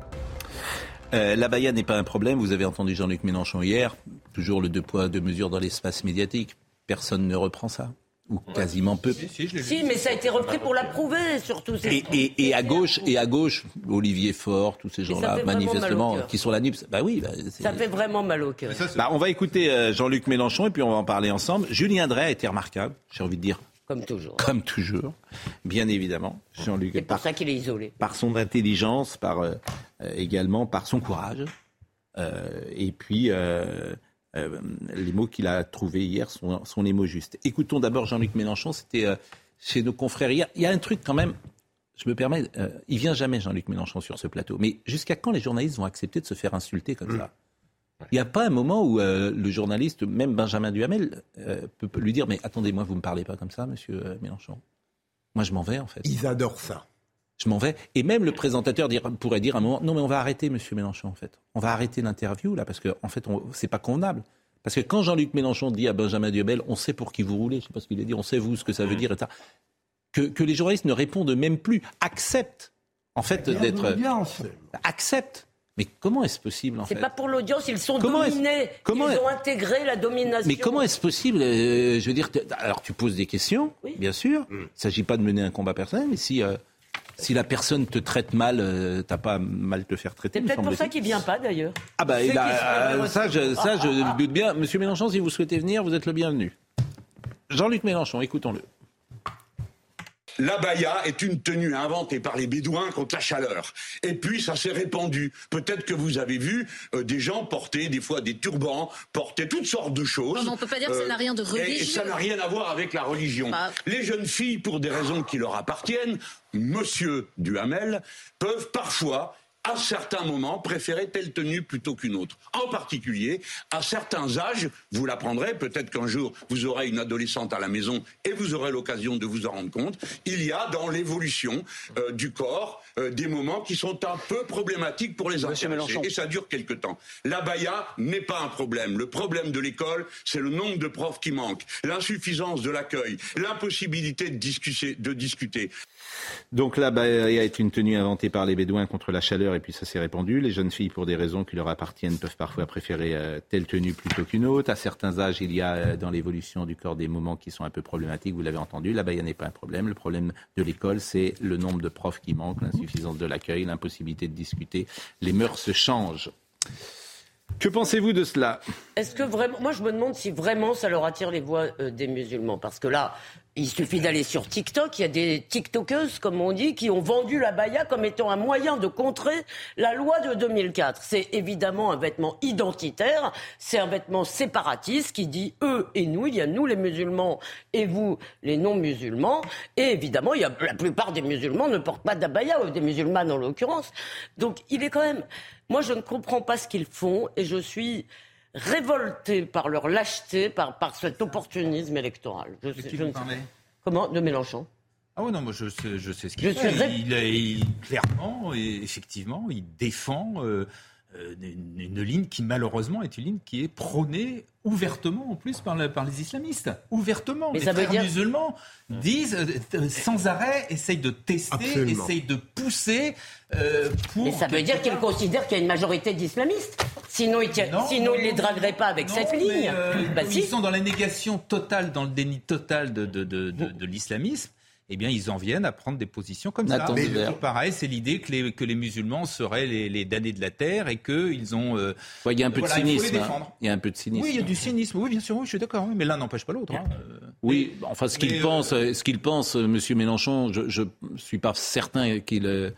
La Baïa n'est pas un problème. Vous avez entendu Jean-Luc Mélenchon hier. Toujours le deux poids, deux mesures dans l'espace médiatique. Personne ne reprend ça. Ou quasiment peu. Si, mais ça a été repris pour l'approuver, surtout. Et, et- et à gauche, et à gauche, Olivier Faure, tous ces gens-là, manifestement, qui sont la NUPS. Bah oui, bah, Ça fait vraiment mal au cœur. Bah, on va écouter euh, Jean-Luc Mélenchon et puis on va en parler ensemble. Julien Drey a été remarquable, j'ai envie de dire. Comme toujours. Comme toujours, bien évidemment. Jean-Luc, C'est pour ça qu'il est isolé. par son intelligence, par euh, euh, également par son courage. Euh, et puis, euh, euh, les mots qu'il a trouvés hier sont, sont les mots justes. Écoutons d'abord Jean-Luc Mélenchon, c'était euh, chez nos confrères hier. Il y a un truc quand même, je me permets, euh, il vient jamais Jean-Luc Mélenchon sur ce plateau. Mais jusqu'à quand les journalistes vont accepter de se faire insulter comme ça? Il n'y a pas un moment où euh, le journaliste, même Benjamin Duhamel, euh, peut, peut lui dire Mais attendez, moi, vous ne me parlez pas comme ça, monsieur Mélenchon? Moi, je m'en vais, en fait. Ils adorent ça. Je m'en vais. Et même le présentateur dire- pourrait dire à un moment Non, mais on va arrêter, monsieur Mélenchon, en fait. On va arrêter l'interview, là, parce que, en fait, on- c'est pas convenable. Parce que quand Jean-Luc Mélenchon dit à Benjamin Duhamel On sait pour qui vous roulez, je ne sais pas ce qu'il a dit, on sait vous ce que ça veut dire, etc. Que, que les journalistes ne répondent même plus, acceptent, en fait, d'être. l'audience. Acceptent. Mais comment est-ce possible, en C'est fait pas pour l'audience, ils sont Comment dominés. comment ils ont intégré la domination. Mais comment est-ce possible euh, Je veux dire, alors tu poses des questions, bien sûr. Il ne s'agit pas de mener un combat personnel, mais si, euh, si la personne te traite mal, euh, t'as pas mal te faire traiter. C'est peut-être pour ça qu'il vient pas d'ailleurs. Ah bah il a- euh, ça, je, ça, je doute bien. Monsieur Mélenchon, si vous souhaitez venir, vous êtes le bienvenu. Jean-Luc Mélenchon, écoutons-le. L'abaya est une tenue inventée par les Bédouins contre la chaleur. Et puis, ça s'est répandu. Peut-être que vous avez vu euh, des gens porter des fois des turbans, porter toutes sortes de choses. Euh, Non, mais on peut pas dire que ça n'a rien de et- Et religieux. ça n'a rien à voir avec la religion. Bah. Les jeunes filles, pour des raisons qui leur appartiennent, Monsieur Duhamel, peuvent parfois à certains moments, préférer telle tenue plutôt qu'une autre. En particulier, à certains âges, vous l'apprendrez, peut-être qu'un jour, vous aurez une adolescente à la maison et vous aurez l'occasion de vous en rendre compte, il y a dans l'évolution euh, du corps euh, des moments qui sont un peu problématiques pour les intéressés. Mélenchon. Et ça dure quelque temps. L'abaya n'est pas un problème. Le problème de l'école, c'est le nombre de profs qui manquent, l'insuffisance de l'accueil, l'impossibilité de discuter. De discuter. Donc la baya est une tenue inventée par les Bédouins contre la chaleur et puis ça s'est répandu. Les jeunes filles, pour des raisons qui leur appartiennent, peuvent parfois préférer euh, telle tenue plutôt qu'une autre. À certains âges, il y a euh, dans l'évolution du corps des moments qui sont un peu problématiques, vous l'avez entendu. La baya n'est pas un problème. Le problème de l'école, c'est le nombre de profs qui manquent, l'insuffisance de l'accueil, l'impossibilité de discuter. Les mœurs se changent. Que pensez-vous de cela? Est-ce que vraiment, moi je me demande si vraiment ça leur attire les voix euh, des musulmans, parce que là, il suffit d'aller sur TikTok, il y a des TikTokeuses, comme on dit, qui ont vendu la baya comme étant un moyen de contrer la loi de 2004. C'est évidemment un vêtement identitaire, c'est un vêtement séparatiste qui dit eux et nous, il y a nous les musulmans et vous les non-musulmans, et évidemment, il y a, la plupart des musulmans ne portent pas d'abaya, ou des musulmanes en l'occurrence. Donc il est quand même, moi je ne comprends pas ce qu'ils font, et je suis révolté par leur lâcheté, par, par cet opportunisme électoral. Je sais- qui je vous ne sais- parlait Comment? De Mélenchon. Ah oui, non, moi je sais, je sais ce Je qu'il suis fait. ré- Il, il- clairement, et effectivement, il défend euh, une, une ligne qui malheureusement est une ligne qui est prônée ouvertement en plus par, la- par les islamistes. Ouvertement. Mais les ça veut frères dire- musulmans disent euh, euh, sans arrêt, essayent de tester, Absolument. essayent de pousser euh, pour. Mais ça veut dire qu'ils considèrent qu'il y a une majorité d'islamistes. Sinon, ils ne Non, sinon, non, ils les dragueraient pas avec non, cette ligne. euh, Bah, si. Ils sont dans la négation totale, dans le déni total de, de, de, de- de l'islamisme. Eh bien, ils en viennent à prendre des positions comme Nathan ça. Mais toujours pareil, c'est l'idée que les, que les musulmans seraient les, les damnés de la terre et qu'ils ont. euh, Ouais, Il y a un peu voilà, de cynisme. hein. Il y a un peu de cynisme. Oui, il y a du cynisme. Oui, bien sûr, oui, je suis d'accord. mais l'un n'empêche pas l'autre. hein. Oui, enfin, ce qu'il euh, pense, euh, ce qu'il pense, Monsieur Mélenchon, je ne suis pas certain qu'il euh,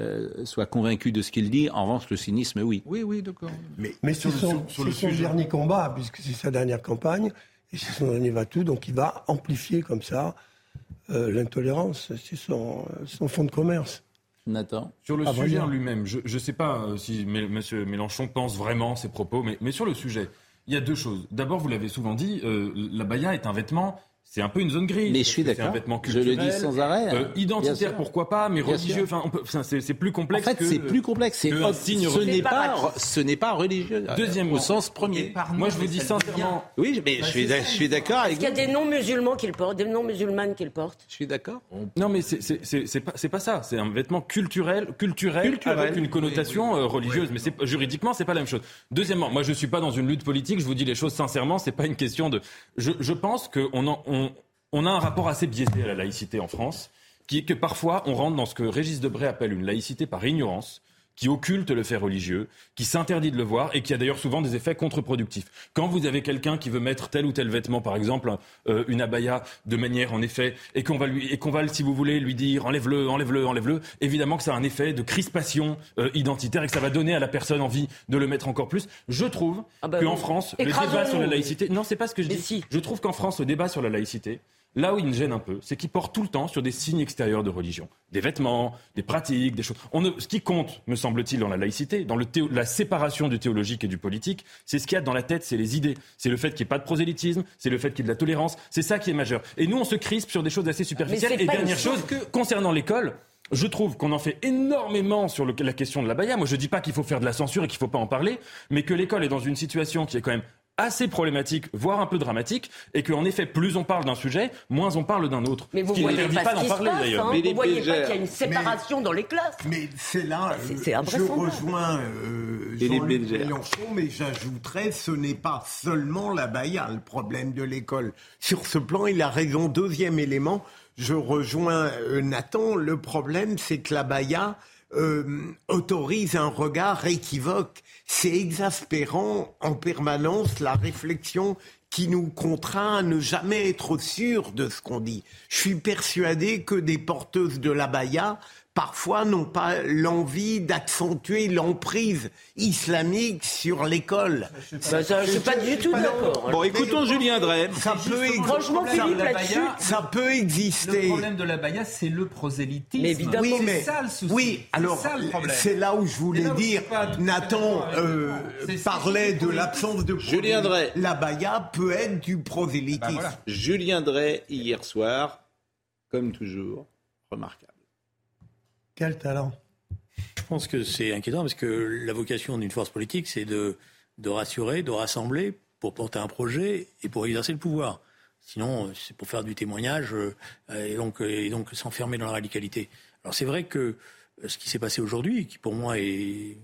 euh, soit convaincu de ce qu'il dit. En revanche, le cynisme, oui. Oui, oui, d'accord. Mais, Mais sur le- son, sur- le son sujet- dernier combat, puisque c'est sa dernière campagne, et c'est son dernier va-tout, donc il va amplifier comme ça euh, l'intolérance. C'est son, son fonds de commerce. Nathan. Sur le Ah, sujet en lui-même, je ne sais pas euh, si M. Mélenchon pense vraiment ses propos, mais, mais sur le sujet, il y a deux choses. D'abord, vous l'avez souvent dit, euh, la baya est un vêtement. C'est un peu une zone grise. Mais je suis que C'est un d'accord. vêtement Je le culturel. dis sans arrêt, hein. Euh, identitaire, pourquoi pas, mais religieux. Enfin, on peut- enfin, c'est plus En complexe. fait, que- c'est plus complexe. C'est que un signe ce n'est pas, ce n'est pas religieux. euh, Deuxièmement, au sens premier. Moi, je vous dis sincèrement, Oui, mais je suis, suis d'accord avec Est-ce qu'il y a des non-musulmans qui le portent, des non-musulmanes qui le portent Je suis d'accord. Non, mais c'est- c'est c'est- c'est pas, c'est pas ça. C'est un vêtement culturel, culturel, Culturel. avec une connotation euh, religieuse. Mais c'est juridiquement, c'est pas la même chose. Deuxièmement, moi, je suis pas dans une lutte politique. Je vous dis les choses sincèrement. C'est pas une question de. Je, je pense qu'on en- on, a un rapport assez biaisé à la laïcité en France, qui est que parfois on rentre dans ce que Régis Debray appelle une laïcité par ignorance qui occulte le fait religieux, qui s'interdit de le voir et qui a d'ailleurs souvent des effets contre-productifs. Quand vous avez quelqu'un qui veut mettre tel ou tel vêtement, par exemple euh, une abaya, de manière en effet, et qu'on va lui, et qu'on va, si vous voulez, lui dire enlève-le, enlève-le, enlève-le, évidemment que ça a un effet de crispation euh, identitaire et que ça va donner à la personne envie de le mettre encore plus. Je trouve Ah bah qu'en oui. France, le débat sur la laïcité, non, c'est pas ce que je Mais dis. si. Je trouve qu'en France, le débat sur la laïcité Là où il me gêne un peu, c'est qu'il porte tout le temps sur des signes extérieurs de religion. Des vêtements, des pratiques, des choses. On ne- ce qui compte, me semble-t-il, dans la laïcité, dans le théo- la séparation du théologique et du politique, c'est ce qu'il y a dans la tête, c'est les idées. C'est le fait qu'il n'y ait pas de prosélytisme, c'est le fait qu'il y ait de la tolérance. C'est ça qui est majeur. Et nous, on se crispe sur des choses assez superficielles. Et dernière chose, que- concernant l'école, je trouve qu'on en fait énormément sur le- la question de la baya. Moi, je dis pas qu'il faut faire de la censure et qu'il faut pas en parler, mais que l'école est dans une situation qui est quand même assez problématique, voire un peu dramatique, et qu'en effet, plus on parle d'un sujet, moins on parle d'un autre. Mais vous ce qui voyez pas, d'en parler d'ailleurs. hein. Vous voyez pas qu'il y a une séparation dans les classes. Mais c'est là, C'est- euh, c'est je rejoins euh, Jean-Luc. Mélenchon, mais j'ajouterais, ce n'est pas seulement la baya le problème de l'école. Sur ce plan, il a raison. Deuxième élément, je rejoins euh, Nathan, le problème c'est que la baya euh, autorise un regard équivoque. C'est exaspérant en permanence la réflexion qui nous contraint à ne jamais être sûr de ce qu'on dit. Je suis persuadé que des porteuses de la baya parfois n'ont pas l'envie d'accentuer l'emprise islamique sur l'école. Bah, ça, je suis pas du tout d'accord. Bon, écoutons Julien Drey. Ça peut, ex- Franchement, ça- Philippe, là-dessus, ça peut Le exister. problème de la baya, c'est le prosélytisme. Mais évidemment. Oui, c'est mais ça le souci. oui. C'est Alors, ça le problème. c'est là où je voulais dire. Nathan euh, parlait de l'absence de Julien. Drey. La baya peut être du prosélytisme. Bah. Julien Drey, hier soir, comme toujours, remarquable. Quel talent Je pense que c'est inquiétant parce que la vocation d'une force politique, c'est de, de rassurer, de rassembler pour porter un projet et pour exercer le pouvoir. Sinon, c'est pour faire du témoignage euh, et donc, et donc s'enfermer dans la radicalité. Alors c'est vrai que euh, ce qui s'est passé aujourd'hui, qui pour moi est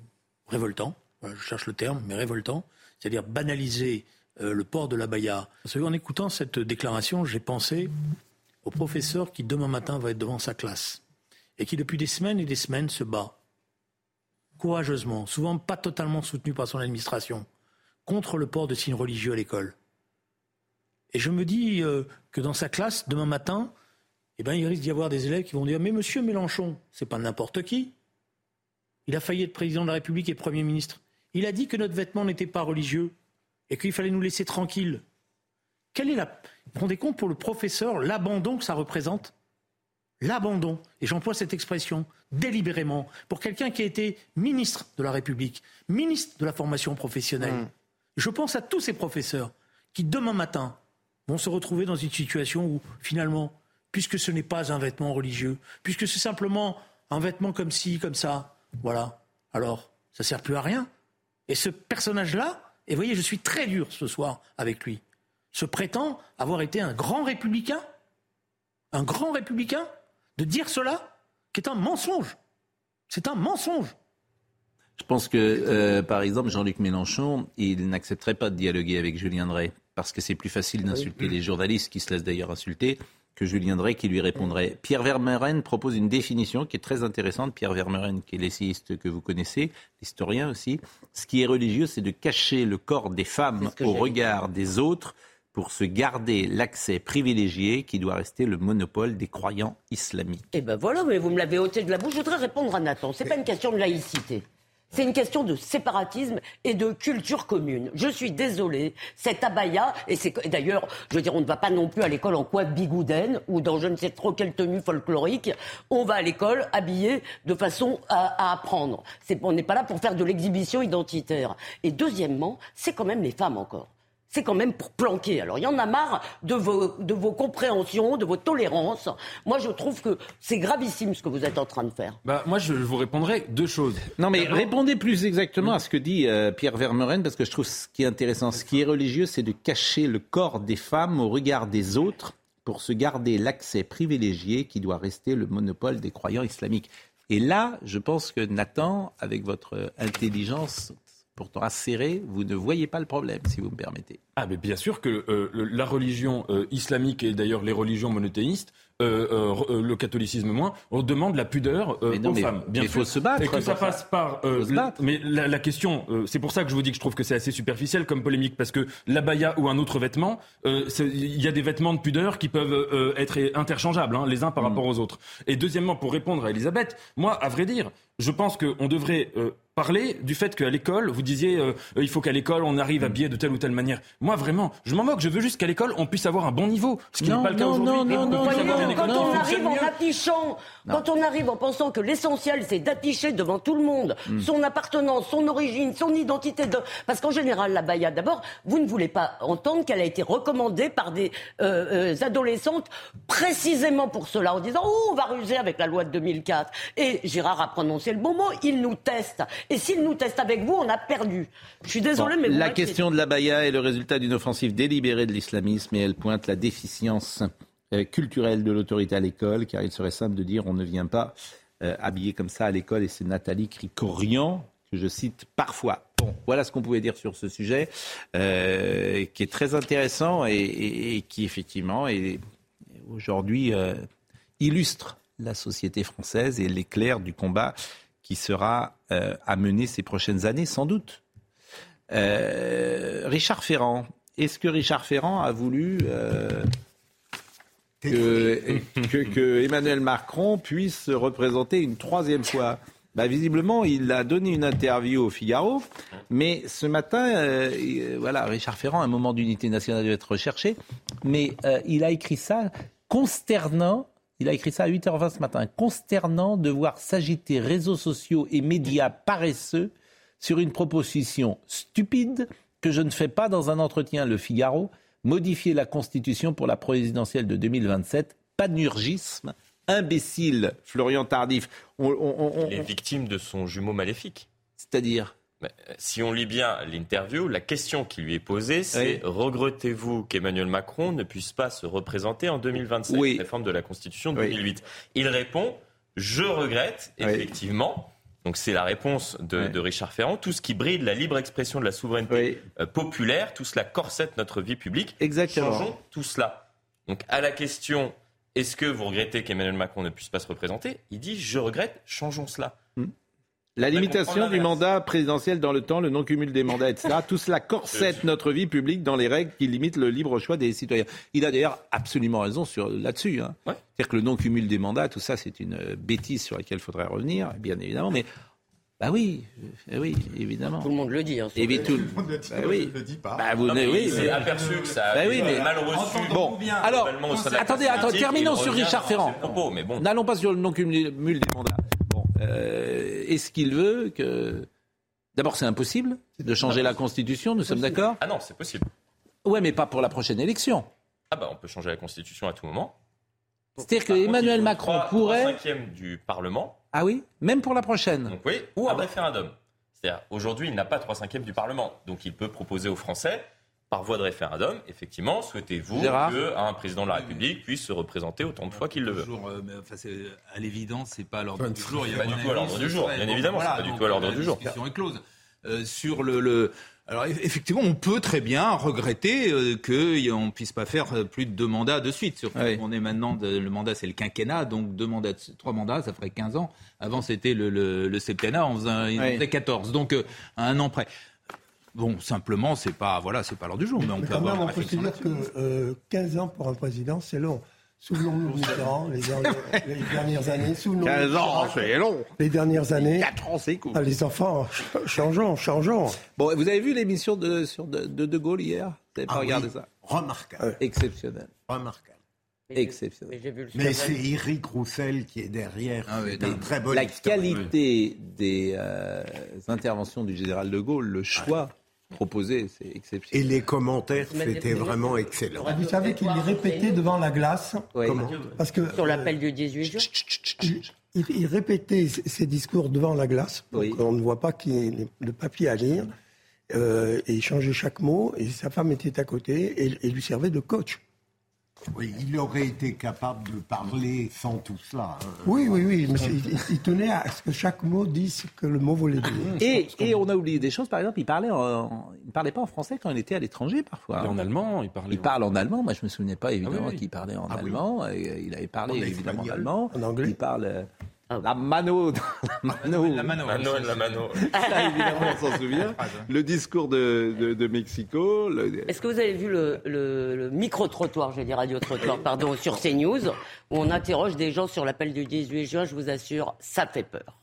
révoltant, je cherche le terme, mais révoltant, c'est-à-dire banaliser euh, le port de la. Parce qu'en écoutant cette déclaration, j'ai pensé au professeur qui demain matin va être devant sa classe et qui depuis des semaines et des semaines se bat courageusement, souvent pas totalement soutenu par son administration, contre le port de signes religieux à l'école. Et je me dis euh, que dans sa classe, demain matin, eh ben, il risque d'y avoir des élèves qui vont dire Mais monsieur Mélenchon, c'est pas n'importe qui. Il a failli être président de la République et Premier ministre. Il a dit que notre vêtement n'était pas religieux et qu'il fallait nous laisser tranquilles. Quelle est la. Vous compte pour le professeur l'abandon que ça représente L'abandon, et j'emploie cette expression délibérément, pour quelqu'un qui a été ministre de la République, ministre de la formation professionnelle. Je pense à tous ces professeurs qui, demain matin, vont se retrouver dans une situation où, finalement, puisque ce n'est pas un vêtement religieux, puisque c'est simplement un vêtement comme ci, comme ça, voilà, alors, ça sert plus à rien. Et ce personnage-là, et vous voyez, je suis très dur ce soir avec lui, se prétend avoir été un grand républicain, un grand républicain, de dire cela, qui est un mensonge. C'est un mensonge. Je pense que, euh, par exemple, Jean-Luc Mélenchon, il n'accepterait pas de dialoguer avec Julien Drey, parce que c'est plus facile d'insulter les journalistes, qui se laissent d'ailleurs insulter, que Julien Drey qui lui répondrait. Pierre Vermeuren propose une définition qui est très intéressante. Pierre Vermeuren, qui est l'essayiste que vous connaissez, l'historien aussi. Ce qui est religieux, c'est de cacher le corps des femmes au regard des autres pour se garder l'accès privilégié qui doit rester le monopole des croyants islamiques. Eh ben voilà, mais vous me l'avez ôté de la bouche. Je voudrais répondre à Nathan. C'est pas une question de laïcité. C'est une question de séparatisme et de culture commune. Je suis désolée, cette abaya, et d'ailleurs, je veux dire, on ne va pas non plus à l'école en quoi bigoudaine ou dans je ne sais trop quelle tenue folklorique. On va à l'école habillé de façon à, à apprendre. C'est, on n'est pas là pour faire de l'exhibition identitaire. Et deuxièmement, c'est quand même les femmes encore c'est quand même pour planquer. Alors, il y en a marre de vos, de vos compréhensions, de vos tolérances. Moi, je trouve que c'est gravissime ce que vous êtes en train de faire. Bah, moi, je vous répondrai deux choses. Non, mais répondez plus exactement à ce que dit euh, Pierre Vermeuren, parce que je trouve ce qui est intéressant, ce qui est religieux, c'est de cacher le corps des femmes au regard des autres pour se garder l'accès privilégié qui doit rester le monopole des croyants islamiques. Et là, je pense que Nathan, avec votre intelligence pourtant acérée, vous ne voyez pas le problème, si vous me permettez. Ah, mais bien sûr que euh, le- la religion euh, islamique et d'ailleurs les religions monothéistes, euh, le catholicisme moins, on demande la pudeur euh, Mais non, aux mais- femmes. Bien mais sûr. faut se battre Et que ça passe par. la- mais la, la question, c'est pour ça que je vous dis que je trouve que c'est assez superficiel comme polémique parce que l'abaya ou un autre vêtement, il y a des vêtements de pudeur qui peuvent être interchangeables hein, les uns par Mm. rapport aux autres. Et deuxièmement, pour répondre à Elisabeth, moi, à vrai dire, je pense qu'on devrait parler du fait qu'à l'école, vous disiez euh, il faut qu'à l'école on arrive habillé de telle ou telle manière. Moi vraiment, je m'en moque. Je veux juste qu'à l'école on puisse avoir un bon niveau, ce qui n'est pas le cas aujourd'hui. Quand on arrive en affichant, quand on arrive en pensant que l'essentiel c'est d'afficher devant tout le monde Hmm. son appartenance, son origine, son identité, de... parce qu'en général la baya, d'abord, vous ne voulez pas entendre qu'elle a été recommandée par des euh, euh, adolescentes précisément pour cela, en disant oh on va ruser avec la loi de 2004. Et Gérard a prononcé le bon mot, il nous teste. Et s'il nous teste avec vous, on a perdu. Je suis désolé, Bon, mais vous la question de la baya est le résultat d'une offensive délibérée de l'islamisme et elle pointe la déficience euh, culturelle de l'autorité à l'école, car il serait simple de dire on ne vient pas euh, habillé comme ça à l'école et c'est Nathalie Cricorian que je cite parfois. Bon, voilà ce qu'on pouvait dire sur ce sujet, euh, qui est très intéressant et, et- et qui effectivement est aujourd'hui euh, illustre la société française et l'éclair du combat qui sera euh, à mener ces prochaines années, sans doute. Euh, Richard Ferrand, est-ce que Richard Ferrand a voulu euh, que, que- que Emmanuel Macron puisse se représenter une troisième fois? Bah, Visiblement, il a donné une interview au Figaro, mais ce matin, euh, il- voilà, Richard Ferrand, un moment d'unité nationale doit être recherché, mais euh, il a écrit ça consternant. Il a écrit ça à 8h20 ce matin. Consternant de voir s'agiter réseaux sociaux et médias paresseux sur une proposition stupide que je ne fais pas dans un entretien Le Figaro, modifier la Constitution pour la présidentielle de 2027, panurgisme, imbécile, Florian Tardif. On- on- on- Il est victime de son jumeau maléfique. C'est-à-dire? Si on lit bien l'interview, la question qui lui est posée, c'est regrettez-vous qu'Emmanuel Macron ne puisse pas se représenter en 2027, Oui. réforme de la Constitution de Oui. 2008 Il répond je regrette effectivement. Donc c'est la réponse de, de Richard Ferrand. Tout ce qui bride la libre expression de la souveraineté euh, populaire, tout cela corsette notre vie publique. Exactement. Changeons tout cela. Donc à la question est-ce que vous regrettez qu'Emmanuel Macron ne puisse pas se représenter? Il dit je regrette, changeons cela. La limitation du mandat présidentiel dans le temps, le non-cumul des mandats, etc. *laughs* Tout cela corsette notre vie publique dans les règles qui limitent le libre choix des citoyens. Il a d'ailleurs absolument raison sur là-dessus. Hein. C'est-à-dire que le non-cumul des mandats, tout ça, c'est une euh, bêtise sur laquelle il faudrait revenir, bien évidemment. Mais bah oui, euh, oui, évidemment. Tout le monde le dit. Hein, Et tout, monde le dit, bah oui. je ne le dis pas. Bah, vous, Non, mais oui, mais- aperçu que ça a Bah été oui, mais- mal reçu. Bon, alors, de la attendez, attendez, terminons sur Richard Ferrand. ses propos, mais bon. N'allons pas sur le non-cumul des mandats. Euh, est-ce qu'il veut que... D'abord, c'est impossible de changer la Constitution, nous sommes d'accord Ah non, c'est possible. Ouais, mais pas pour la prochaine élection. Ah bah on peut changer la Constitution à tout moment. C'est-à-dire que Emmanuel Macron trois- pourrait... trois cinquièmes du Parlement. Ah oui Même pour la prochaine Donc oui, ou un référendum. C'est-à-dire, aujourd'hui, il n'a pas 3 cinquièmes du Parlement. Donc il peut proposer aux Français, par voie de référendum, effectivement, souhaitez-vous qu'un président de la République puisse se représenter autant de fois qu'il le veut? Euh, mais, enfin, c'est- à l'évidence, c'est pas à l'ordre du jour. Il y a Pas du tout à l'ordre du jour. Bien évidemment, voilà, c'est pas du tout à l'ordre la du jour. discussion est close. Euh, sur le, le- alors eff- effectivement, on peut très bien regretter euh, qu'on puisse pas faire euh, plus de deux mandats de suite. Surtout qu'on est maintenant de- le mandat, c'est le quinquennat, donc deux mandats, de- trois mandats, ça ferait 15 ans. Avant, c'était le, le, le septennat, on faisait, il en faisait 14, donc euh, à un an près. Bon, simplement, c'est pas voilà, c'est pas l'heure du jour, mais on Mais peut quand avoir même, une on peut se dire que euh, 15 ans pour un président, c'est long. Souvenons-nous de Mitterrand, les, *laughs* dernières- les dernières années. Souvenons-nous 15 de ans, c'est long. Les dernières années. 4 ans, c'est cool. Ah, les enfants, ch- changeons, changeons. Bon, vous avez vu l'émission de, sur de, de De Gaulle hier? Vous n'avez pas Ah regardé oui. ça? Remarquable. Exceptionnel. Remarquable. Exceptionnel. Mais c'est Eric Roussel qui est derrière. très bon La qualité des euh, interventions du général de Gaulle, le choix proposé, c'est exceptionnel. Et les commentaires, c'était vraiment excellent. Vous savez qu'il est répété devant la glace. Comment Parce que, Sur l'appel du 18 juin il, répétait ses discours devant la glace, donc on ne voit pas qu'il y ait le papier à lire, euh, et il changeait chaque mot, et sa femme était à côté, et, et lui servait de coach. Oui, il aurait été capable de parler sans tout cela. hein. Oui, oui, oui, mais il, il tenait à ce que chaque mot dise ce que le mot voulait dire. Et, et on a oublié des choses, par exemple, il parlait en- il ne parlait pas en français quand il était à l'étranger parfois. Il parlait en allemand, il parlait. Il parle en allemand. Moi, je me souvenais pas évidemment Ah oui, oui. qu'il parlait en Ah oui. allemand. Et, Il avait parlé En évidemment en allemand. En anglais. Il parle euh, la mano, la mano. La mano, Mano, la mano. Ça, évidemment, on s'en souvient. Le discours de, de, de Mexico. le- Est-ce que vous avez vu le, le- le micro-trottoir, j'ai dit radio-trottoir, pardon, sur CNews, où on interroge des gens sur l'appel du 18 juin Je vous assure, ça fait peur.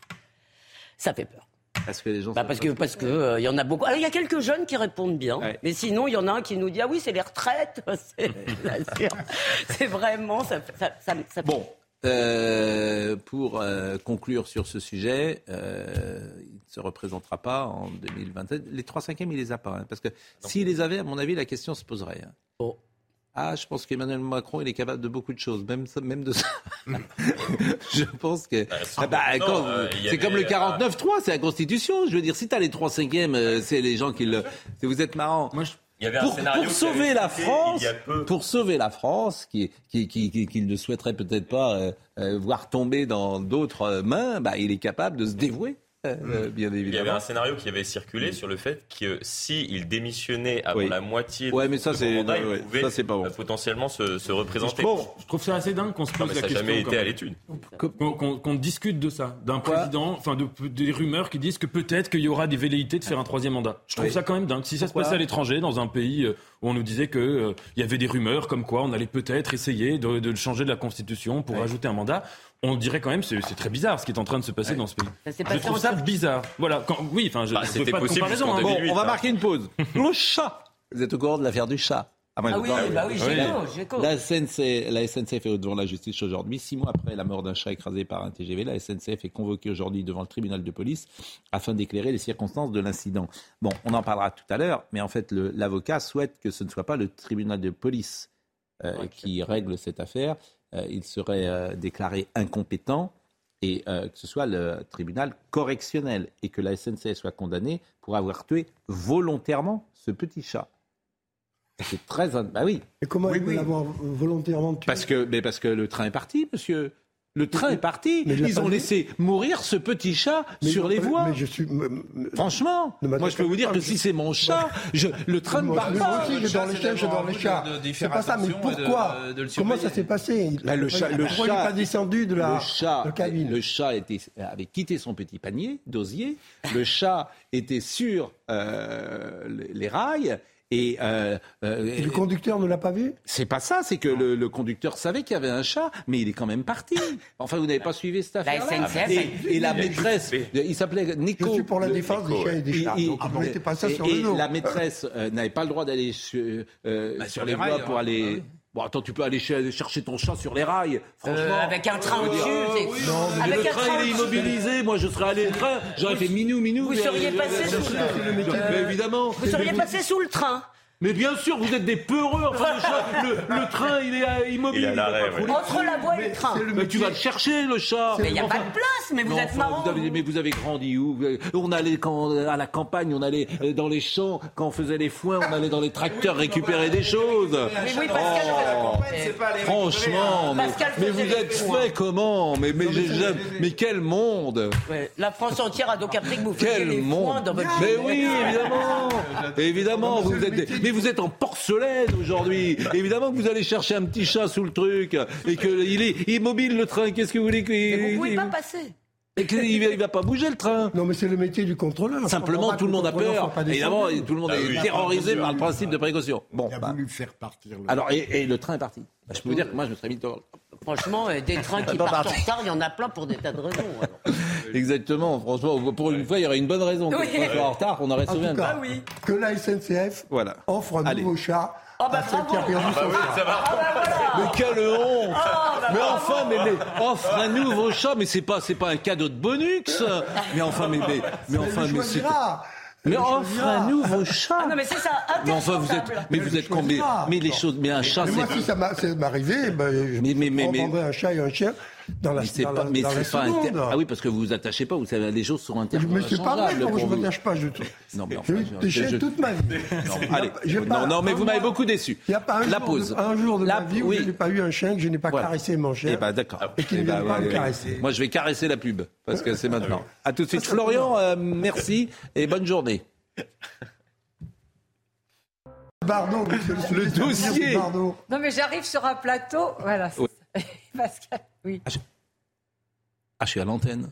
Ça fait peur. Parce que les gens. Bah sont parce que parce que euh, il y en a beaucoup. Alors il y a quelques jeunes qui répondent bien, mais sinon il y en a un qui nous dit ah oui c'est les retraites. *laughs* C'est vraiment ça. ça, ça, ça- Bon, euh, pour euh, conclure sur ce sujet, euh, il ne se représentera pas en 2027. Les 3 cinquièmes, il les a pas. hein, parce que s'il les avait, à mon avis, la question se poserait. hein. Ah, je pense qu'Emmanuel Macron, il est capable de beaucoup de choses, même, même de ça. *laughs* je pense que. Ah bah, euh, il y c'est avait, comme le euh, 49-3, c'est la Constitution. Je veux dire, si tu as les 3 cinquièmes, c'est les gens qui le. Vous êtes marrant. Il y avait un pour, sauver la France, pour sauver la France, qui, qui, qui, ne souhaiterait peut-être pas euh, euh, voir tomber dans d'autres euh, mains, bah, il est capable de se dévouer, euh, bien Il y avait un scénario qui avait circulé sur le fait que s'il démissionnait avant Oui. la moitié Ouais, de mais ça, son mandat, non, ouais, il pouvait ça, pas bon. euh, potentiellement se, se représenter. Je trouve ça assez dingue qu'on se Non, pose mais la ça n'a question. jamais quand été à l'étude. Qu'on discute de ça, d'un président, enfin de, des rumeurs qui disent que peut-être qu'il y aura des velléités de faire un troisième mandat. Je trouve Oui. ça quand même dingue. Si ça se passait à l'étranger, dans un pays euh, où on nous disait que euh, il y avait des rumeurs comme quoi on allait peut-être essayer de, de changer de la constitution pour ajouter un mandat, on dirait quand même c'est c'est très bizarre ce qui est en train de se passer dans ce pays. Ça Je trouve ça bizarre. Voilà. Quand, oui, enfin, je, Bah, je pas possible hein. Bon, 2008, on va hein. marquer une pause. *laughs* Le chat Vous êtes au courant de l'affaire du chat? Moi, Ah je oui, bah oui. La SNCF, la SNCF est devant la justice aujourd'hui. Six mois après la mort d'un chat écrasé par un TGV, la SNCF est convoquée aujourd'hui devant le tribunal de police afin d'éclairer les circonstances de l'incident. Bon, on en parlera tout à l'heure, mais en fait, l'avocat souhaite que ce ne soit pas le tribunal de police euh, qui règle cette affaire. Euh, il serait euh, déclaré incompétent et euh, que ce soit le tribunal correctionnel et que la SNCF soit condamnée pour avoir tué volontairement ce petit chat. C'est très... Bah oui. Et comment Oui, il peut oui. l'avoir volontairement tué? Parce que, mais parce que le train est parti, monsieur. Le train est parti. mais Ils ont laissé mourir ce petit chat Mais sur les voies. Mais je suis. me- me- Franchement, moi je peux vous dire que si c'est mon chat, je, le train ne Moi, part moi pas. aussi, je dors les chiens, je dors les chats. C'est pas ça, mais pourquoi Comment ça s'est passé Bah, le chat, le chat- pas descendu de la le chat, de cabine le chat était, avait quitté son petit panier d'osier. Le chat était sur euh, les rails. Et, euh, euh, Et le conducteur ne l'a pas vu? C'est pas ça, c'est que le, le conducteur savait qu'il y avait un chat, mais il est quand même parti. *laughs* Enfin, vous n'avez pas suivi cette affaire SNCF, et, et la maîtresse, il s'appelait Nico. Je suis pour la défense des chiens et des chats. et- Donc, ne mettez pas ça et- sur et le dos. la maîtresse euh, n'avait pas le droit d'aller sur, euh, Bah, sur sur les les voies rails, pour hein. aller. Bon, attends, tu peux aller ch- chercher ton chat sur les rails. Franchement, Euh, avec un train c'est- euh, oui, non, mais avec le un train, train il est immobilisé. Moi, je serais allé le train. J'aurais fait minou, minou. Vous seriez passé sous le- Mais évidemment. Vous seriez passé sous le train. Mais bien sûr, vous êtes des peureux. Enfin, le, chat, le- le train, il est euh, immobile. Il l'arrêt, pas ouais. Entre la voie et le train. mais tu vas le chercher, le chat. Mais il n'y a Enfin, pas de place, mais vous êtes enfin, marrant. vous avez- mais vous avez grandi où? On allait quand, à la campagne, on allait euh, dans les champs, quand on faisait les foins, on allait dans les tracteurs récupérer des choses. Mais oui, Pascal, Oh, faisait- franchement, mais, Pascal mais vous les êtes foins. fait comment? Mais, mais, mais quel monde? Ouais, La France entière a donc appris que vous faisiez quel les foins monde? dans votre Mais oui, évidemment Évidemment, vous êtes des- mais vous êtes en porcelaine aujourd'hui. Évidemment que vous allez chercher un petit chat sous le truc et qu'il est immobile le train. Qu'est-ce que vous voulez qu'il Mais vous pouvez pas passer. et qu'il il va, il va pas bouger le train. Non, mais c'est le métier du contrôleur. Simplement, tout le monde a contrôleur peur. Évidemment, tout le monde Ah est terrorisé par le principe de précaution. Bon, Il a bah, voulu faire partir le. alors et, et le train est parti. Bah, je peux vous dire que moi, je me serais mis dehors. Franchement, euh, des trains *laughs* qui partent en retard, il y en a plein pour des tas de raisons. Exactement. Franchement, pour une fois, il y aurait une bonne raison. que Oui. soit en retard, on aurait sauvé un cas, train. que la SNCF Voilà. offre un Allez. nouveau chat Oh, bah, à celle qui a bravo. perdu son chat. Mais quelle honte bah, Mais enfin, mais, mais offre un nouveau chat, mais c'est pas c'est pas un cadeau de bonus. Mais enfin, mais mais, mais enfin, mais c'est mais offre un nouveau chat. Ah non, mais c'est ça, Mais enfin, vous êtes mais vous êtes combien. Mais les choses, mais un chat, Mais moi, c'est si ça m'a- ça m'arrivait, ben, je Mais- mais- mais- un chat et un chien dans la, Mais c'est dans pas, la, mais dans la c'est pas inter- Ah oui, parce que vous vous attachez pas, vous savez, les choses sont Je me suis pas vrai, interchangeables. je ne m'attache pas. Je, Non, mais enfin, je- je- chiens je- toute ma vie. Non, a allez, pas non, non, mais vous m'avez beaucoup déçu. Il n'y a pas un, La jour, pause. de, un jour de La- ma vie où oui. je n'ai pas eu un chien, que je n'ai pas Voilà. caressé mon chien. Eh ben d'accord. Et qu'il Eh ne ben, vienne pas ouais, me caresser. Moi, je vais caresser la pub parce que c'est maintenant. À tout de suite, Florian. euh, merci et bonne journée. Bardot, Le dossier. Bardot. Non, mais j'arrive sur un plateau. Voilà. c'est *laughs* Oui. oui. Ah, je suis à l'antenne.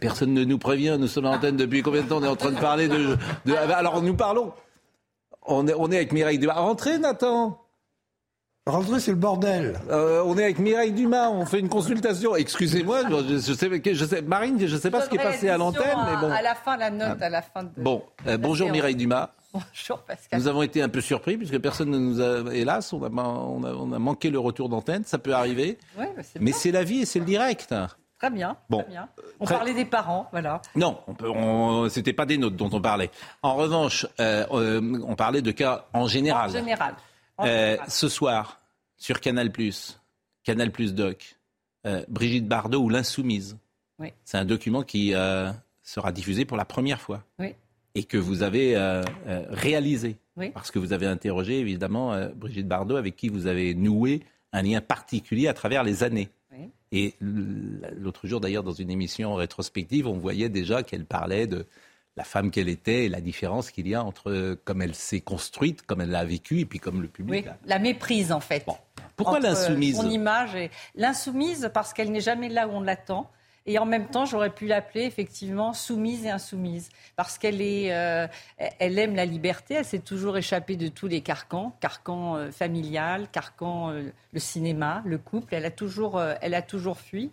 Personne ne nous prévient. Nous sommes à l'antenne depuis combien de temps On est en train de parler de. de- alors, nous parlons. On est, on est avec Mireille Dumas. Rentrez, Nathan. Rentrer, c'est le bordel. Euh, on est avec Mireille Dumas, on fait une consultation. Excusez-moi, je, je sais, je sais, Marine, je ne sais pas ce qui est passé à l'antenne, mais bon. À la fin, la note, à la fin de. Bon, euh, bonjour. Mireille Dumas. *laughs* Bonjour Pascal. Nous avons été un peu surpris puisque personne ne nous a, hélas, on a, on a, on a manqué le retour d'antenne, ça peut arriver. *laughs* Ouais, bah, Mais c'est la vie et c'est le direct. Très bien. Bon. très bien. On Très- parlait des parents, voilà. Non, on on, c'était pas des notes dont on parlait. En revanche, euh, euh, on parlait de cas en général. En général. En Euh, ce soir, sur Canal+, Canal+, Doc, euh, Brigitte Bardot ou l'Insoumise. Oui. C'est un document qui euh, sera diffusé pour la première fois Oui. Et que vous avez euh, euh, réalisé. Oui. Parce que vous avez interrogé, évidemment, euh, Brigitte Bardot, avec qui vous avez noué un lien particulier à travers les années. Oui. Et l'autre jour, d'ailleurs, dans une émission rétrospective, on voyait déjà qu'elle parlait de la femme qu'elle était et la différence qu'il y a entre comme elle s'est construite, comme elle l'a vécu, et puis comme le public. Oui, la méprise en fait. Pourquoi l'insoumise Son image et l'insoumise parce qu'elle n'est jamais là où on l'attend. Et en même temps, j'aurais pu l'appeler effectivement soumise et insoumise, parce qu'elle est, euh, elle aime la liberté. Elle s'est toujours échappée de tous les carcans, carcan euh, familial, carcan euh, le cinéma, le couple. Elle a toujours, elle a toujours fui.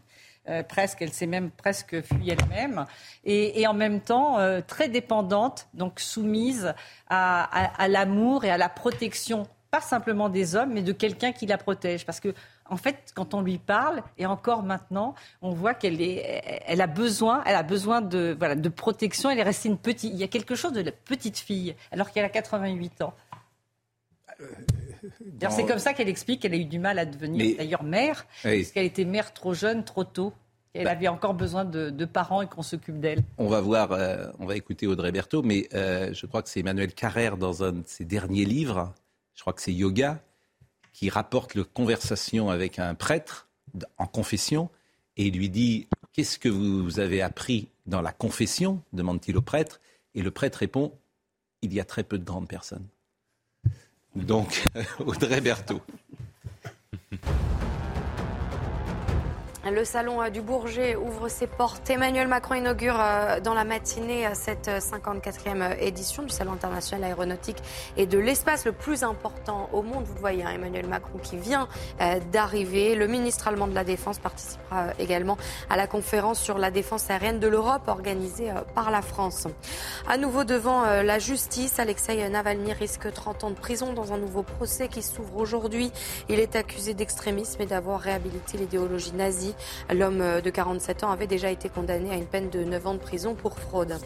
Presque, elle s'est même presque fui elle-même, et, en même temps très dépendante, donc soumise à l'amour et à la protection, pas simplement des hommes, mais de quelqu'un qui la protège. Parce que, en fait, quand on lui parle, et encore maintenant, on voit qu'elle est, elle a besoin, elle a besoin de, voilà, de protection. Elle est restée une petite. Il y a quelque chose de la petite fille, alors qu'elle a 88 ans. D'ailleurs, C'est comme ça qu'elle explique qu'elle a eu du mal à devenir Mais- d'ailleurs mère, Oui. parce qu'elle était mère trop jeune, trop tôt. Elle Bah. avait encore besoin de, de parents et qu'on s'occupe d'elle. On va voir, euh, on va écouter Audrey Berthaud, mais euh, je crois que c'est Emmanuel Carrère dans un de ses derniers livres, je crois que c'est Yoga, qui rapporte le conversation avec un prêtre en confession et lui dit Qu'est-ce que vous avez appris dans la confession? demande-t-il au prêtre. Et le prêtre répond Il y a très peu de grandes personnes. Donc, *laughs* Audrey Berthaud. Le salon euh, du Bourget ouvre ses portes. Emmanuel Macron inaugure euh, dans la matinée euh, cette euh, 54e euh, édition du Salon international aéronautique et de l'espace le plus important au monde. Vous le voyez, hein, Emmanuel Macron qui vient d'arriver. Le ministre allemand de la Défense participera également à la conférence sur la défense aérienne de l'Europe organisée par la France. À nouveau devant la justice, Alexei Navalny risque 30 ans de prison dans un nouveau procès qui s'ouvre aujourd'hui. Il est accusé d'extrémisme et d'avoir réhabilité l'idéologie nazie. L'homme de 47 ans avait déjà été condamné à une peine de 9 ans de prison pour fraude.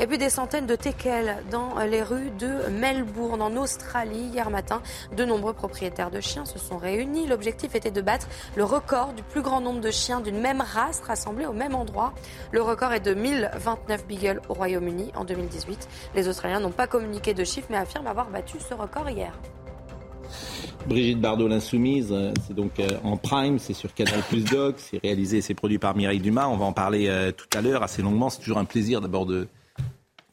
Et puis des centaines de teckels dans les rues de Melbourne, en Australie. Hier matin, de nombreux propriétaires de chiens se sont réunis. L'objectif était de battre le record du plus grand nombre de chiens d'une même race rassemblés au même endroit. Le record est de 1029 beagles au Royaume-Uni en 2018. Les Australiens n'ont pas communiqué de chiffres mais affirment avoir battu ce record hier. Brigitte Bardot, l'insoumise, euh, c'est donc euh, en prime, c'est sur Canal Plus Doc, c'est réalisé et c'est produit par Mireille Dumas. On va en parler euh, tout à l'heure assez longuement. C'est toujours un plaisir d'abord de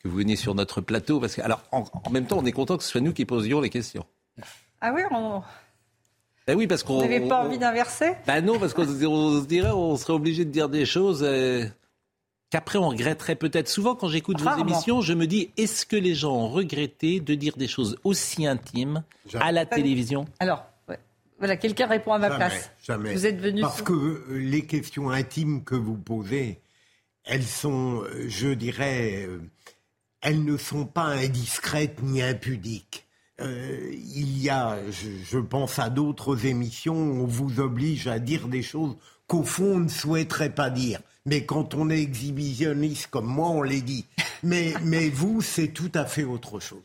que vous veniez sur notre plateau parce que alors en, en même temps on est content que ce soit nous qui posions les questions. Ah oui, on... Ben oui parce qu'on vous n'avez pas on- envie d'inverser Ben non parce qu'on se- dirait on serait obligé de dire des choses qu'après on regretterait peut-être. Souvent quand j'écoute vos émissions, je me dis est-ce que les gens ont regretté de dire des choses aussi intimes à la télévision Alors, ouais. voilà, quelqu'un répond à ma Jamais, place. jamais. Vous êtes venu. Parce que euh, les questions intimes que vous posez, elles sont, euh, je dirais, euh, elles ne sont pas indiscrètes ni impudiques. Euh, il y a, je, je pense à d'autres émissions, où on vous oblige à dire des choses qu'au fond on ne souhaiterait pas dire. Mais quand on est exhibitionniste comme moi, on les dit. Mais, *laughs* mais vous, c'est tout à fait autre chose.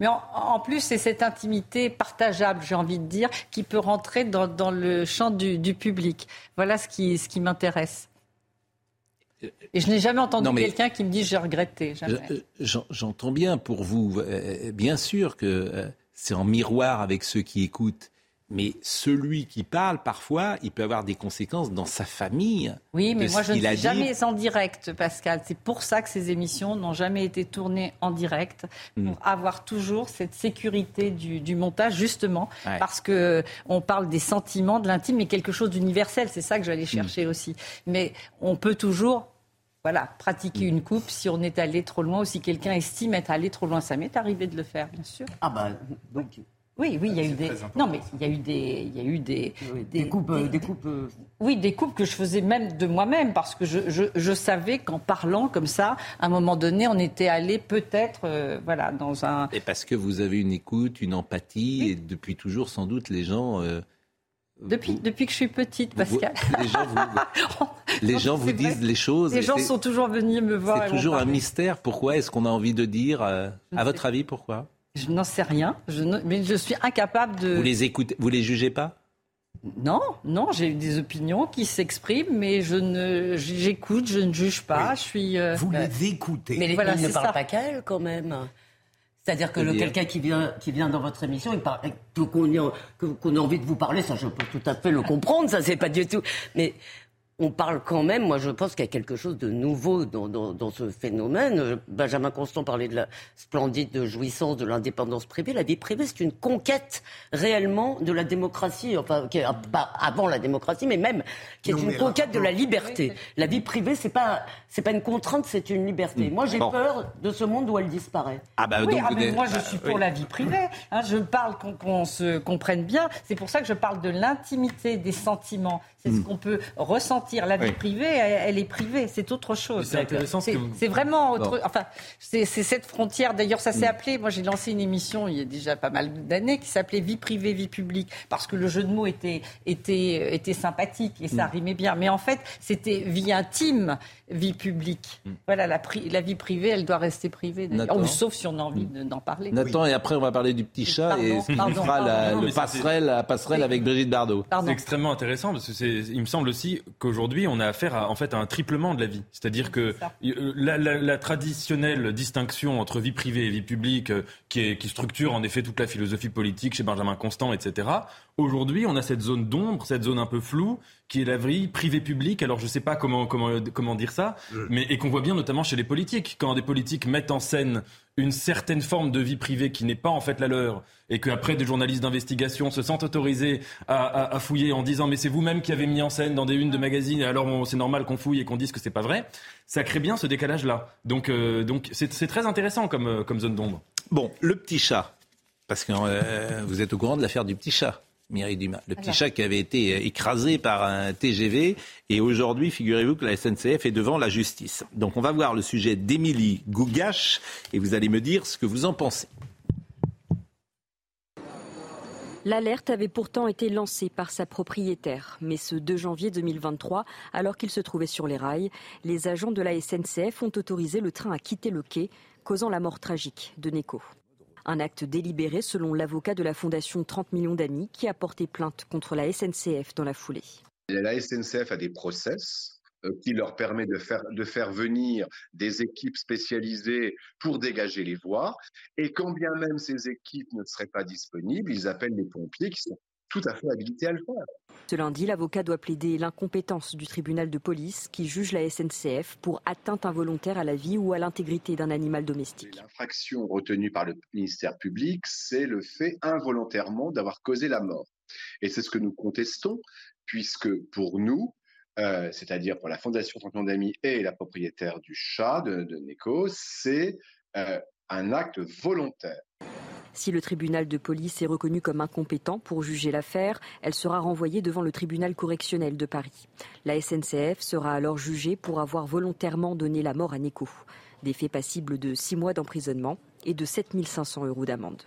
Mais en, en plus, c'est cette intimité partageable, j'ai envie de dire, qui peut rentrer dans, dans le champ du, du public. Voilà ce qui, ce qui m'intéresse. Et je n'ai jamais entendu quelqu'un qui me dit j'ai regretté. Euh, j'en- J'entends bien pour vous, euh, bien sûr que euh, c'est en miroir avec ceux qui écoutent, mais celui qui parle, parfois, il peut avoir des conséquences dans sa famille. Oui, mais moi je ne suis dit. jamais en direct, Pascal. C'est pour ça que ces émissions n'ont jamais été tournées en direct, pour Mm. avoir toujours cette sécurité du, du montage, justement, Ouais. parce que on parle des sentiments, de l'intime, mais quelque chose d'universel. C'est ça que j'allais chercher aussi. Mais on peut toujours. Voilà, pratiquer une coupe si on est allé trop loin ou si quelqu'un estime être allé trop loin. Ça m'est arrivé de le faire, bien sûr. Ah bah, donc, Oui, oui, il y a eu des. Non, mais il y a eu des, il y a eu des, des, coupes, euh, des, coupes. Euh, oui, des coupes que je faisais même de moi-même parce que je, je, je savais qu'en parlant comme ça, à un moment donné, on était allé peut-être, euh, voilà, dans un. Et parce que vous avez une écoute, une empathie, et depuis toujours, sans doute, les gens. depuis, depuis que je suis petite, Pascal. *laughs* les gens vous, *laughs* les gens vous disent les choses. Les gens sont toujours venus me voir. C'est toujours un mystère. Pourquoi est-ce qu'on a envie de dire À votre avis, pourquoi? Je n'en sais rien, je mais je suis incapable de. Vous les écoutez, vous les jugez pas? Non, non, j'ai des opinions qui s'expriment, mais je ne, j'écoute, je ne juge pas. Je suis. Euh, vous les écoutez. Mais voilà, ne parlent pas qu'elle, quand même. C'est-à-dire que quelqu'un qui vient, qui vient dans votre émission, il parle, qu'on a envie de vous parler, ça je peux tout à fait le comprendre, ça c'est pas du tout. Mais on parle quand même, moi je pense qu'il y a quelque chose de nouveau dans, ce phénomène. Benjamin Constant parlait de la splendide jouissance de l'indépendance privée. La vie privée, c'est une conquête réellement de la démocratie, enfin qui pas avant la démocratie, mais même qui est une conquête de la liberté. La vie privée, c'est pas c'est pas une contrainte, c'est une liberté. Moi j'ai peur de ce monde où elle disparaît. Ah bah, oui, ah, moi je suis pour la vie privée. Hein, je parle qu'on se comprenne bien. C'est pour ça que je parle de l'intimité des sentiments c'est ce hmm. qu'on peut ressentir. La vie privée, elle, est privée, c'est autre chose. C'est intéressant. C'est vraiment autre. Enfin, c'est cette frontière. D'ailleurs, ça s'est hmm. appelé. Moi, j'ai lancé une émission il y a déjà pas mal d'années qui s'appelait Vie privée, vie publique, parce que le jeu de mots était était était sympathique et ça hmm. rimait bien. Mais en fait, c'était vie intime, vie publique. Voilà, la, la, vie privée, elle doit rester privée. sauf si on a envie d'en parler. Nathan, et après, on va parler du petit chat et on fera la, le passerelle, la passerelle avec Brigitte Bardot. C'est extrêmement intéressant parce que c'est il me semble aussi qu'aujourd'hui, on a affaire à, en fait, à un triplement de la vie. C'est-à-dire que euh, la, traditionnelle distinction entre vie privée et vie publique, euh, qui, qui structure en effet toute la philosophie politique chez Benjamin Constant, etc., Aujourd'hui, on a cette zone d'ombre, cette zone un peu floue, qui est la vie privée-publique. Alors, je ne sais pas comment, comment, comment dire ça, mais, et qu'on voit bien notamment chez les politiques. Quand des politiques mettent en scène une certaine forme de vie privée qui n'est pas en fait la leur, et qu'après des journalistes d'investigation se sentent autorisés à, fouiller en disant mais c'est vous-même qui avez mis en scène dans des unes de magazines, et alors c'est normal qu'on fouille et qu'on dise que c'est pas vrai, ça crée bien ce décalage-là. Donc, euh, donc c'est très intéressant comme, euh, comme zone d'ombre. Bon, le petit chat, parce que euh, vous êtes au courant de l'affaire du petit chat. Mireille Dumas. Le petit chat qui avait été euh, écrasé par un TGV. Et aujourd'hui, figurez-vous que la SNCF est devant la justice. Donc on va voir le sujet d'Émilie Gougache et vous allez me dire ce que vous en pensez. L'alerte avait pourtant été lancée par sa propriétaire, mais ce 2 janvier 2023, alors qu'il se trouvait sur les rails, les agents de la SNCF ont autorisé le train à quitter le quai, causant la mort tragique de Neko. Un acte délibéré selon l'avocat de la Fondation 30 millions d'amis qui a porté plainte contre la SNCF dans la foulée. La SNCF a des process euh, qui leur permet de faire, de faire venir des équipes spécialisées pour dégager les voies. Et quand bien même ces équipes ne seraient pas disponibles, ils appellent les pompiers qui sont tout à fait habilité à le faire. Ce lundi, l'avocat doit plaider l'incompétence du tribunal de police qui juge la SNCF pour atteinte involontaire à la vie ou à l'intégrité d'un animal domestique. L'infraction retenue par le ministère public, c'est le fait involontairement d'avoir causé la mort. Et c'est ce que nous contestons, puisque pour nous, euh, c'est-à-dire pour la Fondation Champion d'Amis et la propriétaire du chat de, de Neko, c'est euh, un acte volontaire. Si le tribunal de police est reconnu comme incompétent pour juger l'affaire, elle sera renvoyée devant le tribunal correctionnel de Paris. La SNCF sera alors jugée pour avoir volontairement donné la mort à Neko. Des faits passibles de six mois d'emprisonnement et de 7500 euros d'amende.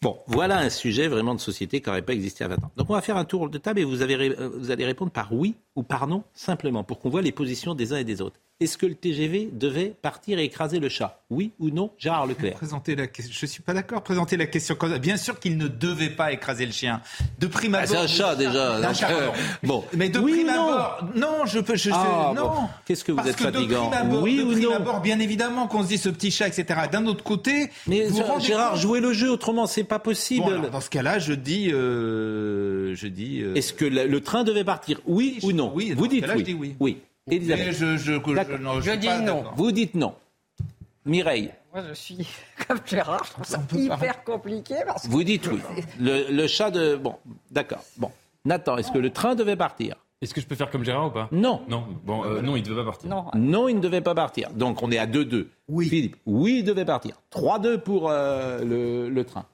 Bon, voilà un sujet vraiment de société qui n'aurait pas existé à 20 ans. Donc on va faire un tour de table et vous, euh, vous allez répondre par oui ou par non, simplement, pour qu'on voit les positions des uns et des autres est-ce que le TGV devait partir et écraser le chat? Oui ou non, Gérard Leclerc Présenter la... Je ne suis pas d'accord. Présenter la question Bien sûr qu'il ne devait pas écraser le chien. De prime ah, abord. c'est un chat déjà. Euh, bon. Mais de prime abord. Non, je peux. Je, ah, non. Qu'est-ce que vous êtes fatigant Oui ou non abord, bien évidemment, qu'on se dit ce petit chat, etc. D'un autre côté. Mais Gérard, jouez le jeu, autrement, c'est pas possible. dans ce cas-là, je dis. Euh, je dis. Euh, Est-ce que le, train devait partir? Oui ou non? Oui. Vous dites oui. Je dis oui. Oui. Elisabeth. je, je, je, dis non. Vous dites non. Mireille. Moi, je suis *laughs* comme Gérard, je trouve ça hyper compliqué. Parce Vous dites oui. Le, le chat de. Bon, d'accord. Bon. Nathan, est-ce que le train devait partir? Est-ce que je peux faire comme Gérard ou pas? Non. Non, bon, euh, non, il ne devait pas partir. Non. non, il ne devait pas partir. Donc, on est à 2-2. Oui. Philippe, oui, il devait partir. 3-2 pour euh, le, le train.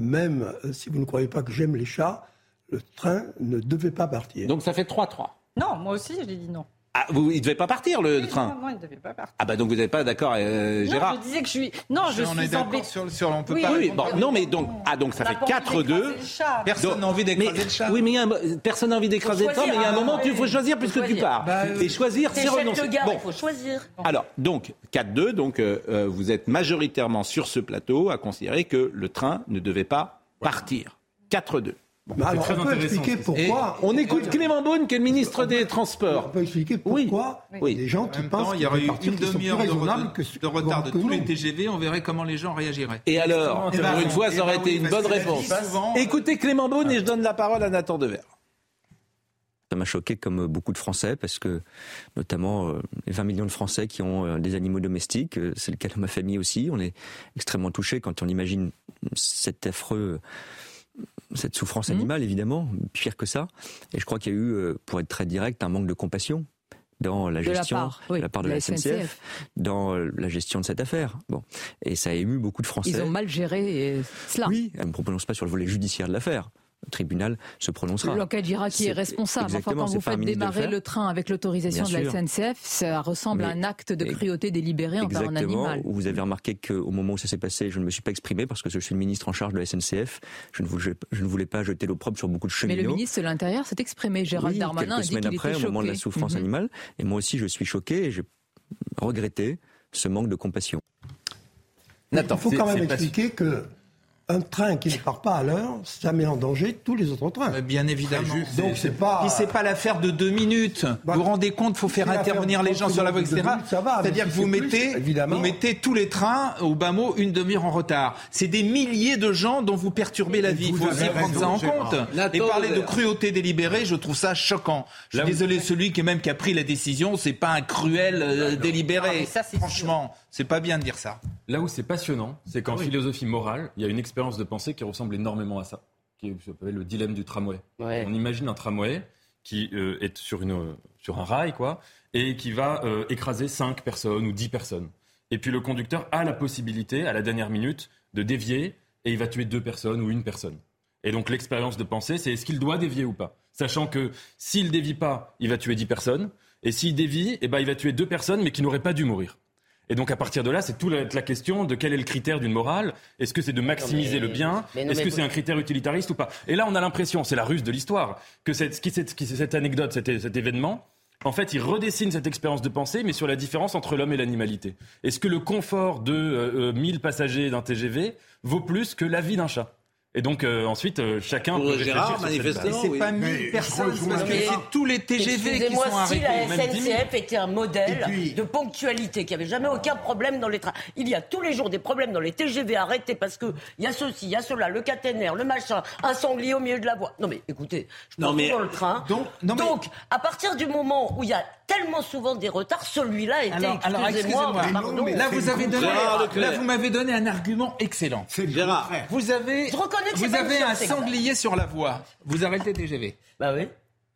même euh, si vous ne croyez pas que j'aime les chats, le train ne devait pas partir. Donc ça fait 3-3. Non, moi aussi, j'ai dit non. Ah, vous, il ne devait pas partir le Oui, train Non, non, il ne devait pas partir. Ah bah donc vous n'êtes pas d'accord, euh, Non, Gérard je disais que je suis. Non, je on est suis d'accord embêtée. sur, sur- on peut Oui, pas. Oui, bon, non mais donc ah donc ça fait n'a pas envie 4-2. d'écraser le chat. Personne n'a envie d'écraser le chat. Oui, mais il y a un- personne n'a envie d'écraser le train, mais il y a un choisir, moment où il faut choisir puisque tu pars. Bah, Et choisir, c'est renoncer. gars, Bon. il faut choisir. Alors, donc, 4-2, donc euh, euh, vous êtes majoritairement sur ce plateau à considérer que le train ne devait pas partir. 4-2. Alors, très on peut expliquer Et pourquoi. on écoute Clément Beaune, qui est le ministre des On Transports. peut expliquer Oui. pourquoi Oui. des gens En qui même temps, pensent il y aurait eu une demi-heure de, re- de retard de tous les. TGV, on verrait comment les gens réagiraient. Et alors, pour une fois, ça aurait ben été oui, une bonne réponse. souvent- Écoutez Clément Beaune et je donne la parole à Nathan Dever. Ça m'a choqué comme beaucoup de Français parce que notamment euh, les 20 millions de Français qui ont euh, des animaux domestiques, euh, c'est le cas de ma famille aussi, on est extrêmement touchés quand on imagine cet affreux cette souffrance Mmh. animale évidemment, pire que ça. Et je crois qu'il y a eu, euh, pour être très direct, un manque de compassion dans la De la gestion, part, oui, de la part de, la la SNCF, SNCF. dans euh, la gestion de cette affaire. Bon, et ça a ému beaucoup de Français. Ils ont mal géré euh, cela. Oui, ne prononce pas sur le volet judiciaire de l'affaire. Le tribunal se prononcera. L'enquête dira qui est, responsable. Enfin, quand vous faites démarrer le train avec l'autorisation de la. SNCF, ça ressemble à un Mais- acte de cruauté délibérée envers un animal. Vous avez remarqué qu'au moment où ça s'est passé, je ne me suis pas exprimé parce que je suis le ministre en charge de la SNCF. Je ne voulais, je ne voulais pas jeter l'opprobre sur beaucoup de Mais cheminots. le ministre de l'Intérieur s'est exprimé. Gérald Oui, Darmanin a quelques dit semaines qu'il après, était au choqué. moment de la souffrance Mhm. animale. Et moi aussi, je suis choqué et j'ai regretté ce manque de compassion. Nathan, Il faut quand même pas- expliquer que un train qui ne part pas à l'heure, ça met en danger tous les autres trains. Euh, Bien évidemment. Donc c'est pas. Puis c'est pas l'affaire de deux minutes. Bah, vous vous rendez compte, faut faire intervenir les gens sur la voie, etc. minutes, ça va, C'est-à-dire si que vous plus, mettez, évidemment. vous mettez tous les trains au bas mot une demi-heure en retard. C'est des milliers de gens dont vous perturbez la vie. Il faut Vous aussi prendre ça en compte. Et parler de cruauté délibérée, je trouve ça choquant. Je suis désolé, celui qui même qui a pris la décision, c'est pas un cruel euh, Ah, délibéré. mais ça. Franchement, c'est pas bien de dire ça. Là où c'est passionnant, c'est qu'en Oui. philosophie morale, il y a une expérience de pensée qui ressemble énormément à ça, qui est- s'appelle le dilemme du tramway. Ouais. On imagine un tramway qui euh, est sur, une, euh, sur un rail, quoi, et qui va euh, écraser 5 personnes ou 10 personnes. Et puis le conducteur a la possibilité, à la dernière minute, de dévier, et il va tuer deux personnes ou une personne. Et donc l'expérience de pensée, c'est est-ce qu'il doit dévier ou pas? Sachant que s'il dévie pas, il va tuer 10 personnes, et s'il dévie, eh ben, il va tuer deux personnes, mais qui n'auraient pas dû mourir. Et donc à partir de là, c'est toute la, la question de quel est le critère d'une morale. Est-ce que c'est de maximiser mais- le bien Est-ce que vous- c'est un critère utilitariste ou pas? Et là, on a l'impression, c'est la ruse de l'histoire, que cette, cette, anecdote, cet, cet événement, en fait, il redessine cette expérience de pensée, mais sur la différence entre l'homme et l'animalité. Est-ce que le confort de euh, euh, 1000 passagers d'un TGV vaut plus que la vie d'un chat? Et donc euh, ensuite, euh, chacun Pour peut réfléchir Gérard, sur cette manifestement. C'est oui. pas Mais 1000 je personnes, parce que c'est tous les TGV qui sont si arrêtés. la même 10 000. SNCF était un modèle puis- de ponctualité, qu'il n'y avait jamais aucun problème dans les trains. Il y a tous les jours des problèmes dans les TGV arrêtés parce que il y a ceci, il y a cela, le caténaire, le machin, un sanglier au milieu de la voie. Non mais écoutez, je Non, prends mais- dans le train. Donc- non, mais- à partir du moment où il y a tellement souvent des retards, celui-là était, Alors, alors, excusez-moi. Là, vous avez donné, là, vous m'avez donné un argument excellent. C'est Gérard. Vous avez, Je reconnais que vous avez un sanglier sur la voie. Vous arrêtez le TGV. Bah oui.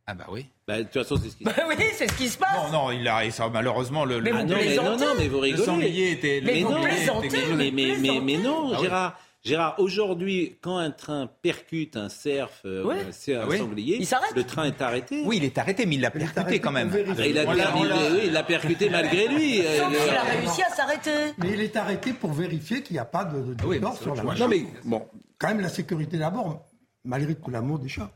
Ah bah oui. Bah, de toute façon, c'est ce qui Bah oui, c'est ce qui se passe. Non, non, il a, ça, malheureusement, le, Mais le- vous Ah non, mais, non, non, mais vous le rigolez. sanglier était... Mais le non, mais, mais, mais, mais non, Ah oui. Gérard. Gérard, aujourd'hui, quand un train percute un cerf, euh, Ouais. c'est un Ah oui. sanglier, Il s'arrête. le train est arrêté. Oui, il est arrêté, mais il l'a percuté arrêté quand même. Et il l'a- oui, il percuté malgré lui. euh, qu'il a réussi à s'arrêter. Mais il est arrêté pour vérifier qu'il n'y a pas de, de oui, c'est sur la voie. Non mais bon, Quand même la sécurité d'abord, malgré tout l'amour des chats.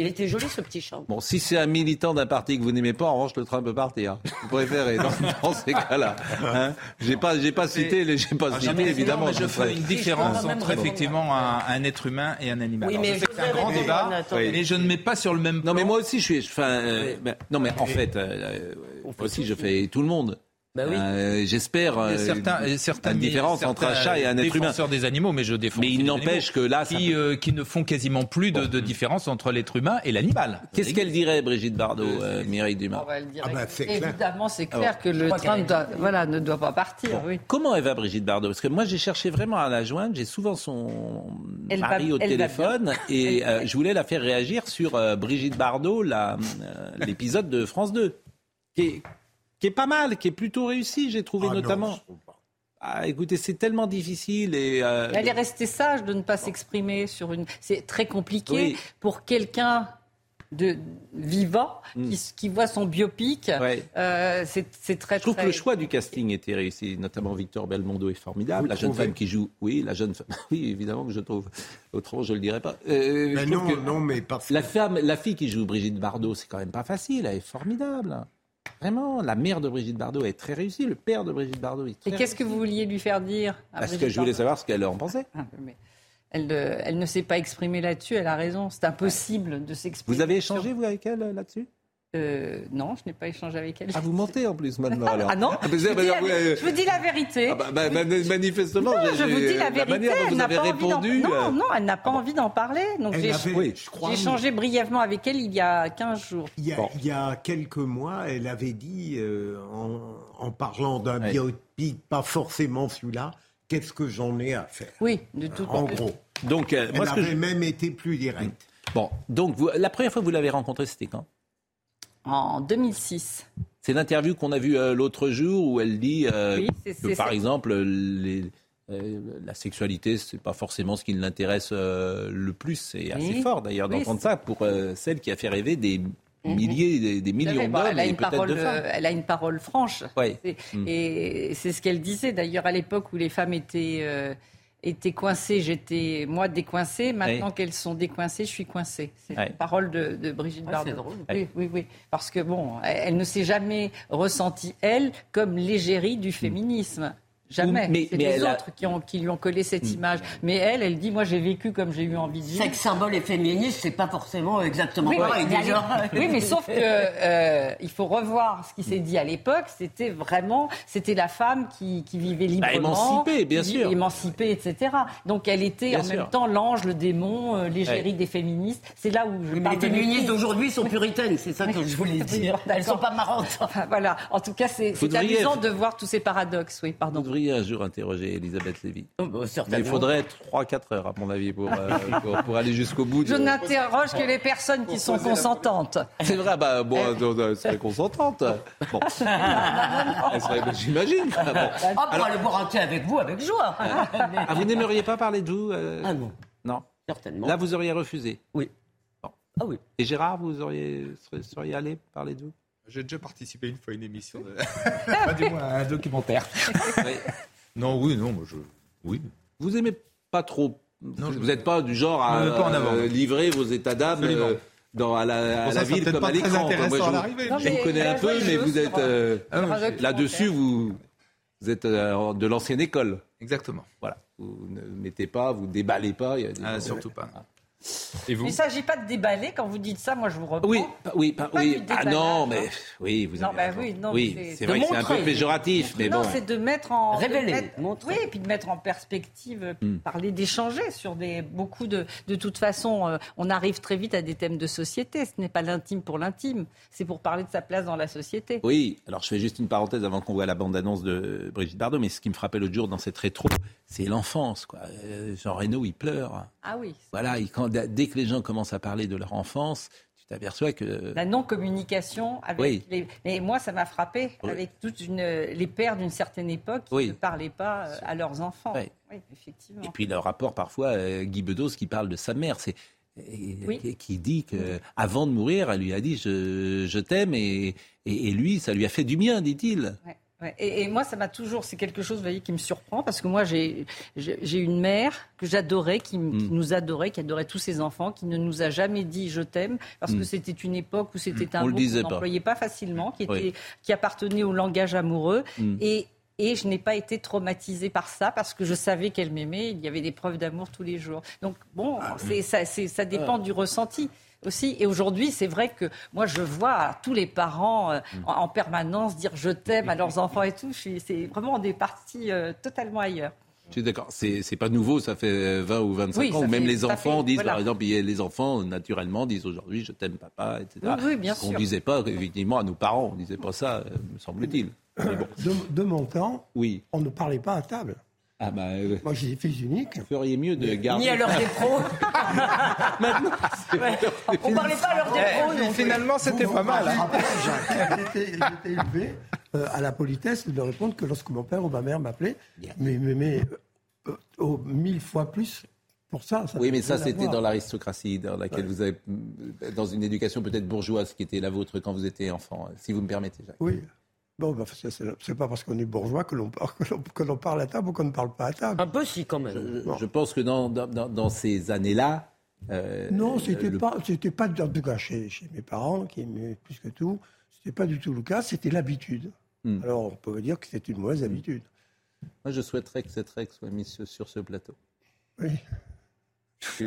Il était joli ce petit chat. bon, si c'est un militant d'un parti que vous n'aimez pas, en revanche, le train peut partir. Vous préférez dans, *laughs* dans ces cas-là. Hein j'ai pas, j'ai pas cité, les- j'ai pas Ah, cité évidemment. mais je fais une différence entre effectivement un, un être humain et un animal. Oui, Alors, mais je c'est un grand débat, mais je ne mets pas sur le même plan. Non mais moi aussi je suis. Enfin, euh, ben, non mais en fait, euh, euh, moi aussi je fais tout le monde. Bah oui. Euh, J'espère. Il y a euh, certains, certains- une différence entre un chat et un être humain. des animaux, mais je défends. Mais il n'empêche que là, qui, euh, qui ne font quasiment plus de, de différence entre l'être humain et l'animal. Qu'est-ce qu'elle dirait, Brigitte Bardot, euh, Mireille Dumas? On va le dire. Ah bah. Évidemment, c'est clair Alors, que le train ne doit, voilà, ne doit pas partir. Bon, Oui. Comment elle va, Brigitte Bardot? Parce que moi, j'ai cherché vraiment à la joindre. J'ai souvent son Elle mari va- au téléphone et euh, je voulais la faire réagir sur euh, Brigitte Bardot, euh, l'épisode de France 2, qui est, qui est pas mal, qui est plutôt réussi, j'ai trouvé Ah non, notamment. pas. Ah, écoutez, c'est tellement difficile et. euh, Elle est restée sage de ne pas s'exprimer sur une. C'est très compliqué Oui. pour quelqu'un de vivant qui, qui voit son biopic. Ouais. euh, c'est très Je trouve très. que le choix du casting était réussi, notamment Victor Belmondo est formidable. Vous la jeune trouvez femme qui joue, oui, la jeune femme, *laughs* oui, évidemment que je trouve. Autrement, je le dirais pas. Euh, Mais non, que non, mais parce la femme, la fille qui joue Brigitte Bardot, c'est quand même pas facile. Elle est formidable. Vraiment, la mère de Brigitte Bardot est très réussie. Le père de Brigitte Bardot est très Et qu'est-ce que vous vouliez lui faire dire à Parce que je voulais Bardot savoir ce qu'elle en pensait. Ah, mais elle, ne- elle ne s'est pas exprimée là-dessus, elle a raison. C'est impossible de s'exprimer. Vous avez échangé, vous, avec elle, là-dessus? Euh, Non, je n'ai pas échangé avec elle. Ah, vous mentez en plus maintenant, *laughs* alors. Ah non Ah, mais je, vous dis la, ouais, je vous dis la vérité. Ah, bah, bah, bah, manifestement, Non, je vous dis la vérité. manière dont elle vous n'a pas envie d'en- répondu. Non, euh, non, elle n'a pas envie d'en parler. Donc Elle j'ai avait, Oui. je crois, j'ai échangé brièvement avec elle il y a 15 jours. Il y, a, il y a quelques mois, elle avait dit, euh, en, en parlant d'un Ouais. biopic, pas forcément celui-là, qu'est-ce que j'en ai à faire? Oui, de tout En gros. Donc, euh, Elle moi, avait je- même été plus directe. Bon, donc, vous- la première fois que vous l'avez rencontrée, c'était quand? En 2006. C'est l'interview qu'on a vue euh, l'autre jour où elle dit euh, Oui, que, par exemple, les, euh, la sexualité, c'est pas forcément ce qui l'intéresse le plus. C'est assez fort d'ailleurs d'entendre ça pour celle qui a fait rêver des milliers, des, millions d'hommes elle, elle a une parole franche. Ouais. Mm. Et c'est ce qu'elle disait d'ailleurs à l'époque où les femmes étaient, étaient coincées. J'étais, moi, décoincée. Maintenant Ouais. qu'elles sont décoincées, je suis coincée. C'est Ouais. une parole de, de Brigitte Ah, Bardot. drôle. Oui, oui, oui. Parce que bon, elle, elle ne s'est jamais ressentie, elle, comme l'égérie du féminisme. Jamais. Mais- c'est mais les elle a- autres qui, ont, qui lui ont collé cette image. Mais elle, elle dit, moi, j'ai vécu comme j'ai eu envie de vivre. Sexe symbole et féministe, c'est pas forcément exactement Oui, pareil mais, déjà. oui, mais sauf que euh, il faut revoir ce qui s'est dit à l'époque. C'était vraiment, c'était la femme qui, qui vivait librement, émancipée, bien qui- sûr. émancipée, etc. Donc elle était Bien en sûr. même temps l'ange, le démon, euh, l'égérie Ouais. des féministes. C'est là où je Mais parle les féministes d'aujourd'hui sont puritaines, c'est ça que je voulais dire. Elles sont pas marrantes. Voilà. En tout cas, c'est amusant de voir tous ces paradoxes. Oui, Vous pardon. Un jour interroger Elisabeth Lévy. Oh, bah, Mais il faudrait 3-4 heures, à mon avis, pour, euh, pour, pour aller jusqu'au bout. Je n'interroge que les personnes qui sont consentantes. C'est vrai, bah, bon, elle serait consentante. Bon. *laughs* Elle serait- J'imagine. Bon. Ah, pour aller boire un thé avec vous, avec joie. *laughs* Ah, vous n'aimeriez pas parler de vous euh, Ah non, Non. certainement. Là, vous auriez refusé. Oui. Bon. Ah oui. Et Gérard, vous auriez, seriez- seriez allé parler de vous? J'ai déjà participé une fois à une émission, de... *laughs* pas du moins à un documentaire. *laughs* Oui. Non, oui, non, moi je. Oui. Vous aimez pas trop. Non, vous n'êtes pas du genre à Non, pas en avant. euh, livrer vos états d'âme euh, dans, à la, à la ça, ça ville comme à l'écran. je, Non, vous connais un peu, mais vous êtes euh, Ah, là-dessus, vous, vous êtes euh, de l'ancienne école. Exactement. Voilà. Vous ne mettez pas, vous déballez pas. il y a des- Ah, surtout pas. Et vous Il ne s'agit pas de déballer. Quand vous dites ça, moi, je vous reprends. Oui, oui, pas- Ah non, mais oui, vous Non, avez bah raison. oui, non, oui, c'est- c'est de vrai que c'est un peu montrer. péjoratif, mais non, bon. c'est de mettre en Révéler, de mettre- montrer. oui, et puis de mettre en perspective, euh, Hmm. parler d'échanger sur des beaucoup de. De toute façon, euh, on arrive très vite à des thèmes de société. Ce n'est pas l'intime pour l'intime, c'est pour parler de sa place dans la société. Oui, alors je fais juste une parenthèse avant qu'on voit la bande-annonce de Brigitte Bardot, mais ce qui me frappait l'autre jour dans cette rétro, c'est l'enfance. quoi. Euh, Jean Reno, il pleure. Ah oui. Voilà, il- quand, dès que les gens commencent à parler de leur enfance, tu t'aperçois que... La non-communication avec Oui. les. Mais moi, ça m'a frappé Oui. avec toutes une... les pères d'une certaine époque qui Oui. ne parlaient pas euh, à leurs enfants. Oui. Effectivement. Et puis le rapport parfois, euh, Guy Bedos qui parle de sa mère, c'est Oui. qui, qui dit que avant de mourir, elle lui a dit je, je t'aime et, et, et lui, ça lui a fait du bien, dit-il. Ouais, ouais. Et, et moi, ça m'a toujours, c'est quelque chose, vous voyez, qui me surprend parce que moi, j'ai une mère que j'adorais, qui, Mm. nous adorait, qui adorait tous ses enfants, qui ne nous a jamais dit je t'aime parce que Mm. c'était une époque où c'était un On le mot qu'on n'employait pas facilement, qui était, Oui. qui appartenait au langage amoureux Mm. et et je n'ai pas été traumatisée par ça parce que je savais qu'elle m'aimait. Il y avait des preuves d'amour tous les jours. Donc bon, Ah, c'est ça, c'est- ça dépend du ressenti aussi. Et aujourd'hui, c'est vrai que moi, je vois tous les parents euh, Mm. en, en permanence dire je t'aime à leurs enfants et tout. C'est vraiment des parties euh, totalement ailleurs. Je suis d'accord, c'est c'est pas nouveau, ça fait 20 ou 25 Oui, ans, même fait- les enfants fait- disent, voilà. par exemple, les enfants, naturellement, disent aujourd'hui je t'aime papa, etc. Oui, oui, bien Ce qu'on sûr. disait pas, effectivement, à nos parents, on disait pas ça, euh, me semble-t-il. *coughs* Bon, De, de mon temps, oui. on ne parlait pas à table. Ah bah, euh, Moi, j'ai des fils uniques. vous feriez mieux de garder... Ni à l'heure des pros. *laughs* Maintenant, Ouais. On parlait pas à l'heure des pros. non. Finalement, c'était Vous, pas mal. hein. *laughs* été élevé euh, à la politesse de répondre que lorsque mon père ou ma mère m'appelait, mais, mais, mais euh, au mille fois plus pour ça. ça oui, mais ça, c'était dans l'aristocratie, dans laquelle vous avez, dans une éducation peut-être bourgeoise qui était la vôtre quand vous étiez enfant, si vous me permettez, Jacques. Oui. Bon, bah, c'est- pas parce qu'on est bourgeois que l'on *laughs* que l'on- que l'on parle à table ou qu'on ne parle pas à table. Un peu si, quand même. Je pense que dans, dans, dans- dans ces années-là. euh, Non, c'était le- pas, c'était pas en tout cas chez, chez mes parents qui aimaient plus que tout. C'était pas du tout le cas. C'était l'habitude. Hmm. Alors on peut dire que c'est une mauvaise habitude. Moi, je souhaiterais que cette règle soit mise sur, ce plateau. Oui. *laughs*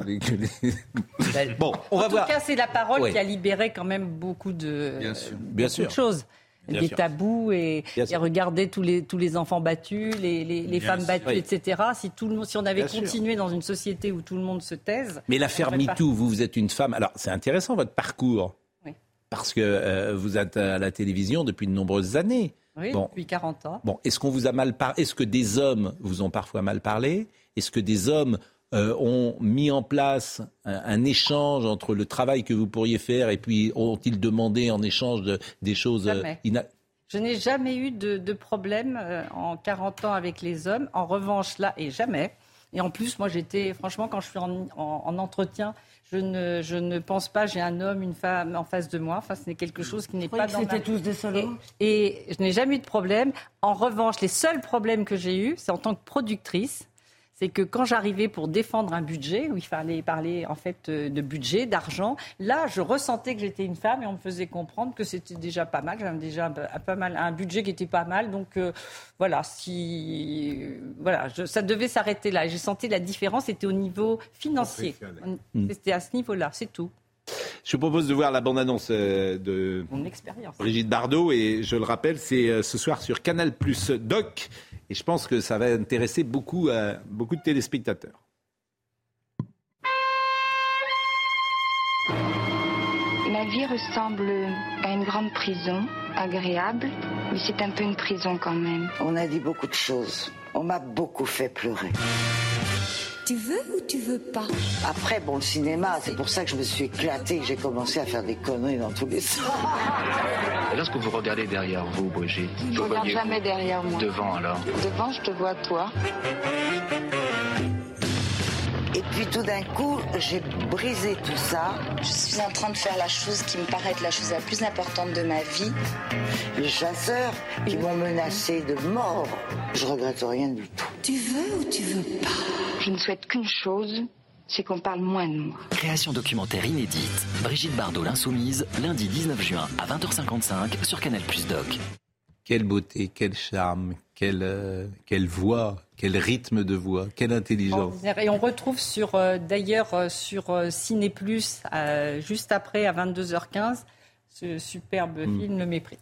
Bon, on va en voir. tout cas, c'est la parole qui a libéré quand même beaucoup de, Bien sûr. euh, Bien beaucoup sûr. de choses. Bien des sûr. tabous et, et regarder tous les, tous les enfants battus, les, les, femmes sûr. battues, etc. Si, tout le monde, si on avait Bien sûr. continué dans une société où tout le monde se taise. Mais l'affaire MeToo, vous, vous êtes une femme. Alors, c'est intéressant votre parcours. Oui. Parce que euh, vous êtes à la télévision depuis de nombreuses années. Oui, Bon. depuis 40 ans. Bon, est-ce qu'on vous a mal parlé Est-ce que des hommes vous ont parfois mal parlé? Est-ce que des hommes euh, ont mis en place un, un échange entre le travail que vous pourriez faire et puis ont-ils demandé en échange de, des choses euh, Jamais. ina- Je n'ai jamais eu de, de problème euh, en 40 ans avec les hommes. En revanche, là, et jamais. Et en plus, moi, j'étais, franchement, quand je suis en, en- en entretien, je ne, je ne pense pas j'ai un homme, une femme en face de moi. Enfin, ce n'est quelque chose qui n'est pas que dans c'était ma- tous des salauds? Et, et je n'ai jamais eu de problème. En revanche, les seuls problèmes que j'ai eus, c'est en tant que productrice. C'est que quand j'arrivais pour défendre un budget, où il fallait parler en fait euh, de budget, d'argent, là, je ressentais que j'étais une femme et on me faisait comprendre que c'était déjà pas mal. J'avais déjà pas mal, un budget qui était pas mal. Donc euh, voilà, si voilà, je- ça devait s'arrêter là. J'ai senti la différence, c'était au niveau financier. C'était à ce niveau-là, c'est tout. Je vous propose de voir la bande-annonce euh, de Mon expérience. Brigitte Bardot et je le rappelle, c'est ce soir sur Canal Plus Doc et je pense que ça va intéresser beaucoup, euh, beaucoup de téléspectateurs. Ma vie ressemble à une grande prison, agréable, mais c'est un peu une prison quand même. On a dit beaucoup de choses. On m'a beaucoup fait pleurer. Tu veux ou tu veux pas? Après, bon, le cinéma, c'est pour ça que je me suis éclatée, que j'ai commencé à faire des conneries dans tous les sens. Et lorsque vous regardez derrière vous, Brigitte, Je que regarde jamais derrière moi. Devant alors? Devant, je te vois toi. Et puis tout d'un coup, j'ai brisé tout ça. Je suis en train de faire la chose qui me paraît être la chose la plus importante de ma vie. Les chasseurs qui m'ont menacé de mort, je regrette rien du tout. Tu veux ou tu veux pas? Je ne souhaite qu'une chose, c'est qu'on parle moins de moi. Création documentaire inédite. Brigitte Bardot, l'insoumise, lundi 19 juin à 20h55 sur Canal Plus Doc. Quelle beauté, quel charme, quelle, euh, quelle voix, quel rythme de voix, quelle intelligence. Et on retrouve sur, euh, d'ailleurs euh, sur Ciné Plus, juste après à 22h15, ce superbe Hmm. film Le Mépris,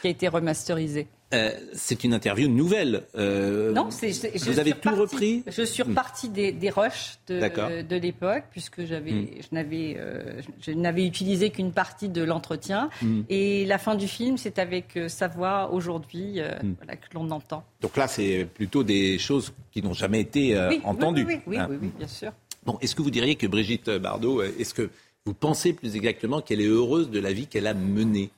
qui a été remasterisé. Euh, c'est une interview nouvelle. euh, Non, c'est, c'est- je vous avez tout repris Je suis repartie des, des rushs de, l'époque, puisque j'avais, Mm. je, n'avais, euh, je n'avais utilisé qu'une partie de l'entretien. Mm. Et la fin du film, c'est avec sa voix aujourd'hui Mm. voilà, que l'on entend. Donc là, c'est plutôt des choses qui n'ont jamais été Oui, entendues. Oui, oui, oui, Hein. oui, oui, bien sûr. Bon, est-ce que vous diriez que Brigitte Bardot, est-ce que vous pensez plus exactement qu'elle est heureuse de la vie qu'elle a menée?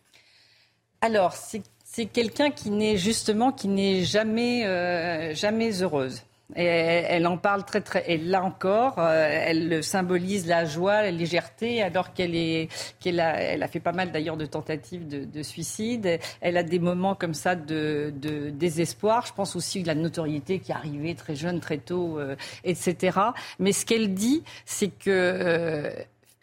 Alors, c'est c'est quelqu'un qui n'est justement qui n'est jamais euh, jamais heureuse. Elle, en parle très très. Et là encore, euh, elle symbolise la joie, la légèreté, alors qu'elle est qu'elle a elle a fait pas mal d'ailleurs de tentatives de, de suicide. Elle a des moments comme ça de, désespoir. Je pense aussi de la notoriété qui est arrivée très jeune, très tôt, euh, etc. Mais ce qu'elle dit, c'est que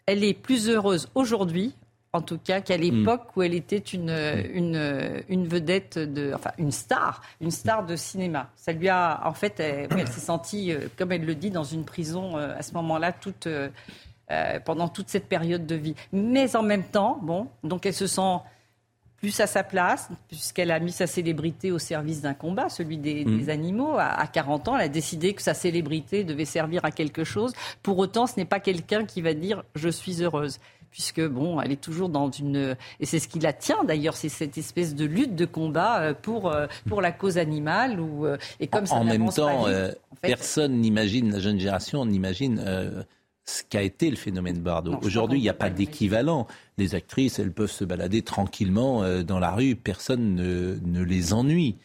elle est plus heureuse aujourd'hui en tout cas qu'à l'époque où elle était une, une, une vedette, de, enfin une star, une star de cinéma. Ça lui a, en fait, elle, s'est sentie, euh, comme elle le dit, dans une prison euh, à ce moment-là, toute, euh, pendant toute cette période de vie. Mais en même temps, bon, donc elle se sent plus à sa place, puisqu'elle a mis sa célébrité au service d'un combat, celui des, Mm. des animaux. À, à 40 ans, elle a décidé que sa célébrité devait servir à quelque chose. Pour autant, ce n'est pas quelqu'un qui va dire je suis heureuse. Puisque, bon, elle est toujours dans une. Et c'est ce qui la tient d'ailleurs, c'est cette espèce de lutte, de combat euh, pour, euh, pour la cause animale. Ou, euh, et comme ça en même pas temps, vite, euh, en fait, personne n'imagine, la jeune génération n'imagine euh, ce qu'a été le phénomène Bardot. Aujourd'hui, il n'y a pas d'équivalent. Les actrices, elles peuvent se balader tranquillement dans la rue, personne ne, ne les ennuie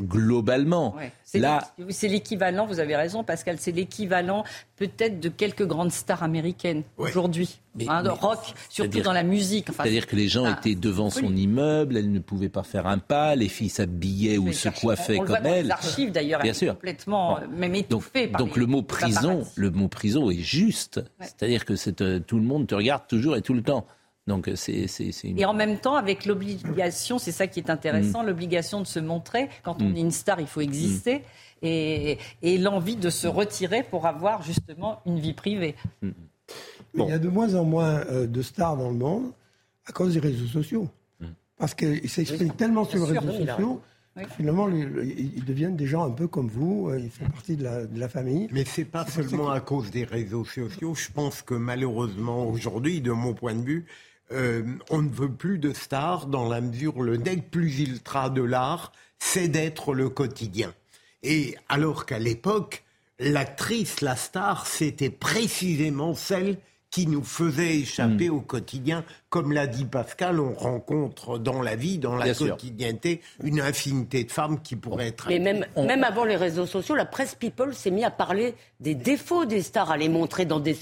globalement. Là, c'est l'équivalent, vous avez raison Pascal, c'est l'équivalent peut-être de quelques grandes stars américaines aujourd'hui, hein, de rock, surtout dans la musique. C'est-à-dire que les gens étaient devant son immeuble, elles ne pouvaient pas faire un pas, les filles s'habillaient ou se coiffaient comme elles. Dans les archives d'ailleurs, Bien sûr. complètement, euh, même étouffée. Donc, donc le mot prison, le mot prison est juste. C'est-à-dire que euh, tout le monde te regarde toujours et tout le temps. Donc c'est, Et en même temps, avec l'obligation, c'est ça qui est intéressant, mm. l'obligation de se montrer. Quand on mm. est une star, il faut exister. Mm. Et, et l'envie de se retirer pour avoir justement une vie privée. Il y a de moins en moins euh, de stars dans le monde à cause des réseaux sociaux. Parce qu'ils s'expriment tellement sur les réseaux sociaux. Finalement, ils deviennent des gens un peu comme vous, euh, ils font partie de la, de la famille. Mais c'est pas seulement à cause des réseaux sociaux. Je pense que malheureusement, aujourd'hui, de mon point de vue, euh, on ne veut plus de stars dans la mesure où le nec plus ultra de l'art, c'est d'être le quotidien. Et alors qu'à l'époque, l'actrice, la star, c'était précisément celle qui nous faisait échapper hmm. au quotidien. Comme l'a dit Pascal, on rencontre dans la vie, dans la quotidienneté, une infinité de femmes qui pourraient être... Mais même, même avant les réseaux sociaux, la presse people s'est mis à parler des défauts des stars, à les montrer dans des,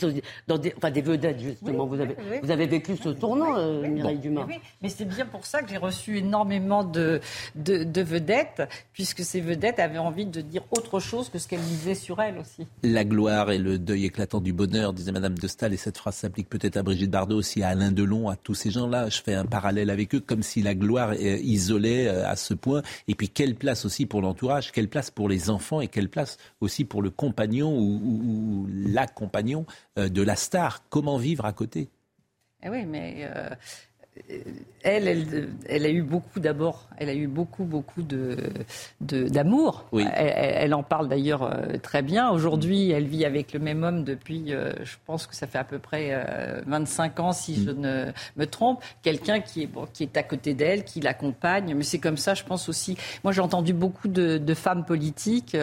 dans des, enfin des vedettes, justement. vous, avez, vous avez vécu ce tournant, euh, Mireille Dumas. mais c'est bien pour ça que j'ai reçu énormément de, de, vedettes, puisque ces vedettes avaient envie de dire autre chose que ce qu'elles disaient sur elles aussi. La gloire et le deuil éclatant du bonheur, disait Madame de Staël, et cette phrase s'applique peut-être à Brigitte Bardot, aussi à Alain Delon, à tous ces gens-là. Je fais un parallèle avec eux, comme si la gloire isolait euh, à ce point. Et puis quelle place aussi pour l'entourage, quelle place pour les enfants et quelle place aussi pour le compagnon ou la compagnon euh, de la star. Comment vivre à côté? Eh oui, mais euh, elle, elle, a eu beaucoup d'abord, elle a eu beaucoup, beaucoup de, d'amour. Oui. Elle, en parle d'ailleurs euh, très bien. Aujourd'hui, elle vit avec le même homme depuis, je pense que ça fait à peu près 25 ans, si je mm. ne me trompe. Quelqu'un qui est, bon, qui est à côté d'elle, qui l'accompagne. Mais c'est comme ça, je pense aussi. Moi, j'ai entendu beaucoup de, de femmes politiques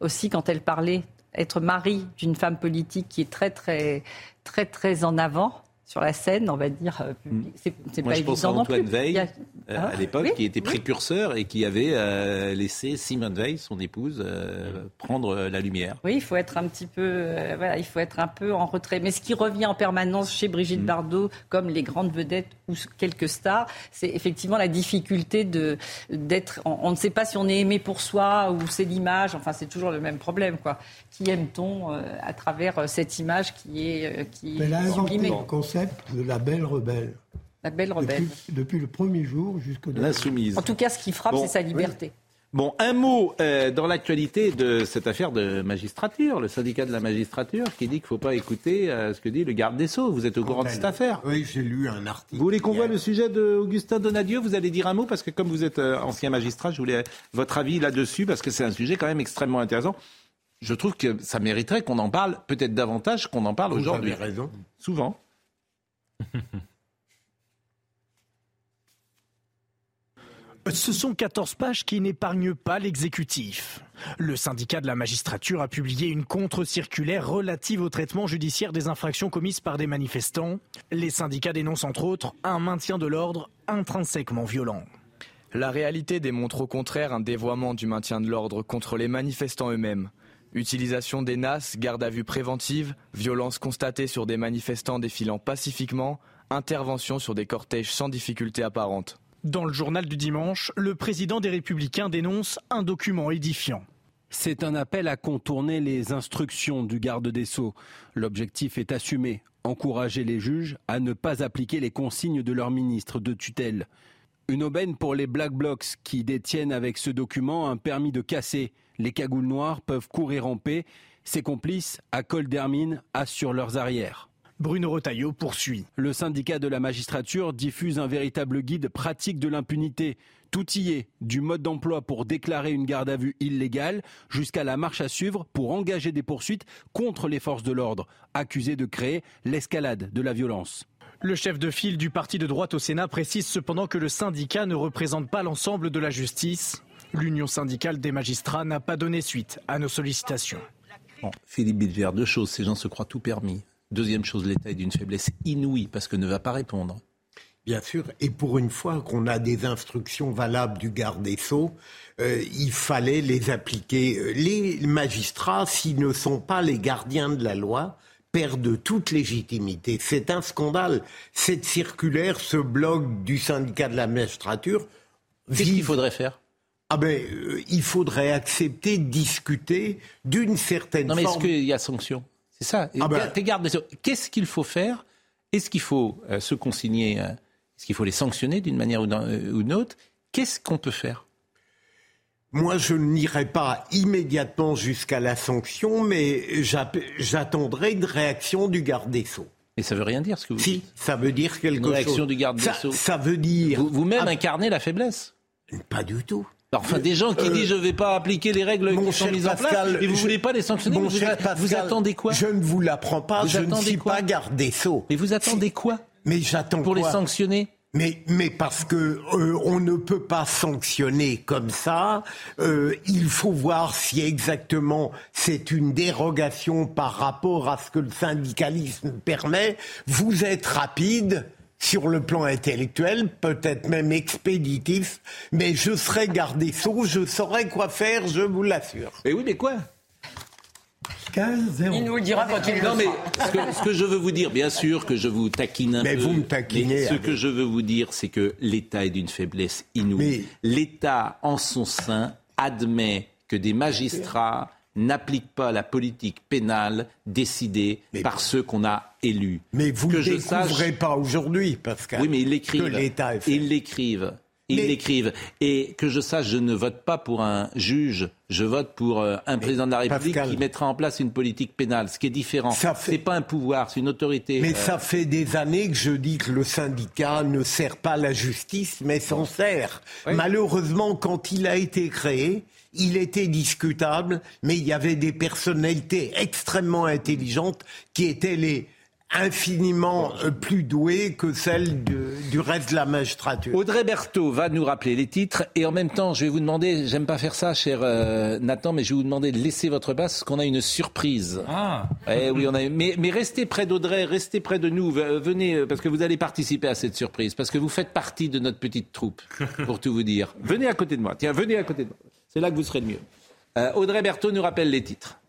aussi quand elles parlaient être mari d'une femme politique qui est très, très, très, très en avant sur la scène, on va dire. Euh, mm. C'est pas je pense à Antoine Veil, euh, à ah, l'époque, qui était précurseur et qui avait euh, laissé Simone Veil, son épouse, prendre la lumière. Oui, il faut être un petit peu, voilà, il faut être un peu en retrait. Mais ce qui revient en permanence chez Brigitte mm. Bardot, comme les grandes vedettes ou quelques stars, c'est effectivement la difficulté de d'être. On, on, ne sait pas si on est aimé pour soi ou c'est l'image. Enfin, c'est toujours le même problème, quoi qui aime-t-on euh, à travers euh, cette image qui est euh, qui Elle a inventé de la belle rebelle. La belle rebelle. Depuis, le premier jour jusqu'au L'insoumise. En tout cas, ce qui frappe, c'est sa liberté. Bon, un mot dans l'actualité de cette affaire de magistrature, le syndicat de la magistrature qui dit qu'il ne faut pas écouter ce que dit le garde des Sceaux. Vous êtes au courant de cette affaire Oui, j'ai lu un article. Vous voulez qu'on voit le sujet d'Augustin Donadieu? Vous allez dire un mot parce que comme vous êtes ancien magistrat, je voulais votre avis là-dessus parce que c'est un sujet quand même extrêmement intéressant je trouve que ça mériterait qu'on en parle peut-être davantage qu'on en parle aujourd'hui. Vous avez raison. Souvent. *laughs* Ce sont 14 pages qui n'épargnent pas l'exécutif. Le syndicat de la magistrature a publié une contre-circulaire relative au traitement judiciaire des infractions commises par des manifestants. Les syndicats dénoncent entre autres un maintien de l'ordre intrinsèquement violent. La réalité démontre au contraire un dévoiement du maintien de l'ordre contre les manifestants eux-mêmes. Utilisation des NAS, garde à vue préventive, violence constatée sur des manifestants défilant pacifiquement, intervention sur des cortèges sans difficulté apparente. Dans le journal du dimanche, le président des Républicains dénonce un document édifiant. C'est un appel à contourner les instructions du garde des sceaux. L'objectif est assumé, encourager les juges à ne pas appliquer les consignes de leur ministre de tutelle. Une aubaine pour les Black Blocs qui détiennent avec ce document un permis de casser les cagoules noires peuvent courir en paix. Ses complices, à col d'Hermine, assurent leurs arrières. Bruno Retailleau poursuit. Le syndicat de la magistrature diffuse un véritable guide pratique de l'impunité. Tout y est, du mode d'emploi pour déclarer une garde à vue illégale jusqu'à la marche à suivre pour engager des poursuites contre les forces de l'ordre, accusées de créer l'escalade de la violence. Le chef de file du parti de droite au Sénat précise cependant que le syndicat ne représente pas l'ensemble de la justice. L'Union syndicale des magistrats n'a pas donné suite à nos sollicitations. Philippe Bilger, deux choses. Ces gens se croient tout permis. Deuxième chose, l'État est d'une faiblesse inouïe parce que ne va pas répondre. Bien sûr, et pour une fois qu'on a des instructions valables du garde des Sceaux, euh, il fallait les appliquer. Les magistrats, s'ils ne sont pas les gardiens de la loi, perdent toute légitimité. C'est un scandale. Cette circulaire, ce blog du syndicat de la magistrature... Qu'est-ce qu'il faudrait faire? Ah ben, euh, il faudrait accepter, discuter d'une certaine non, mais forme. est-ce qu'il y a sanction? C'est ça. Ah ben- T'es garde. Qu'est-ce qu'il faut faire? Est-ce qu'il faut euh, se consigner euh, Est-ce qu'il faut les sanctionner d'une manière ou d'une autre? Qu'est-ce qu'on peut faire? Moi, je n'irai pas immédiatement jusqu'à la sanction, mais j'attendrai une réaction du garde des Sceaux. Mais ça veut rien dire ce que vous Si, dites. ça veut dire quelque Une chose. réaction du garde des Ça- Sceaux. Ça veut dire... Vous- Vous-même Ah, incarnez la faiblesse. Pas du tout. Enfin, des gens qui Euh, disent je ne vais pas appliquer les règles qui sont mises en place et vous ne voulez pas les sanctionner. Mon vous, cher vous Pascal, attendez quoi Je ne vous l'apprends pas, Vous je ne suis pas garde des Sceaux. Mais vous attendez quoi Mais j'attends pour les sanctionner Mais, mais parce que euh, on ne peut pas sanctionner comme ça. Euh, il faut voir si exactement c'est une dérogation par rapport à ce que le syndicalisme permet. Vous êtes rapide sur le plan intellectuel, peut-être même expéditif, mais je serai gardé sceaux, je saurai quoi faire, je vous l'assure. Et oui, mais quoi? 15-0. Il nous le dira quand il le Non, mais ce que, ce que je veux vous dire, bien sûr que je vous taquine un Mais peu. vous me taquinez mais ce avec- que je veux vous dire, c'est que l'État est d'une faiblesse inouïe. L'État, en son sein, admet que des magistrats n'appliquent pas la politique pénale décidée par ceux qu'on a élus. Mais vous ne je découvrez sache... pas aujourd'hui, Pascal. Oui, mais ils l'écrivent. Ils l'écrivent. Ils Mais- l'écrivent. Et que je sache, je ne vote pas pour un juge, je vote pour euh, un président de la République Pascal- qui mettra en place une politique pénale, ce qui est différent. Fait- C'est pas un pouvoir, c'est une autorité. Mais Euh, ça fait des années que je dis que le syndicat ne sert pas la justice, mais s'en sert. Malheureusement, quand il a été créé, il était discutable, mais il y avait des personnalités extrêmement intelligentes qui étaient les infiniment euh, plus douées que celles de- du reste de la magistrature. Audrey Berthaud va nous rappeler les titres et en même temps, je vais vous demander, j'aime pas faire ça, cher euh, Nathan, mais je vais vous demander de laisser votre place parce qu'on a une surprise. Ah. Eh oui, on a. Mais, mais restez près d'Audrey, restez près de nous. Venez euh, parce que vous allez participer à cette surprise, parce que vous faites partie de notre petite troupe, *laughs* pour tout vous dire. Venez à côté de moi. Tiens, venez à côté de moi. C'est là que vous serez le mieux. Euh, Audrey Berthaud nous rappelle les titres.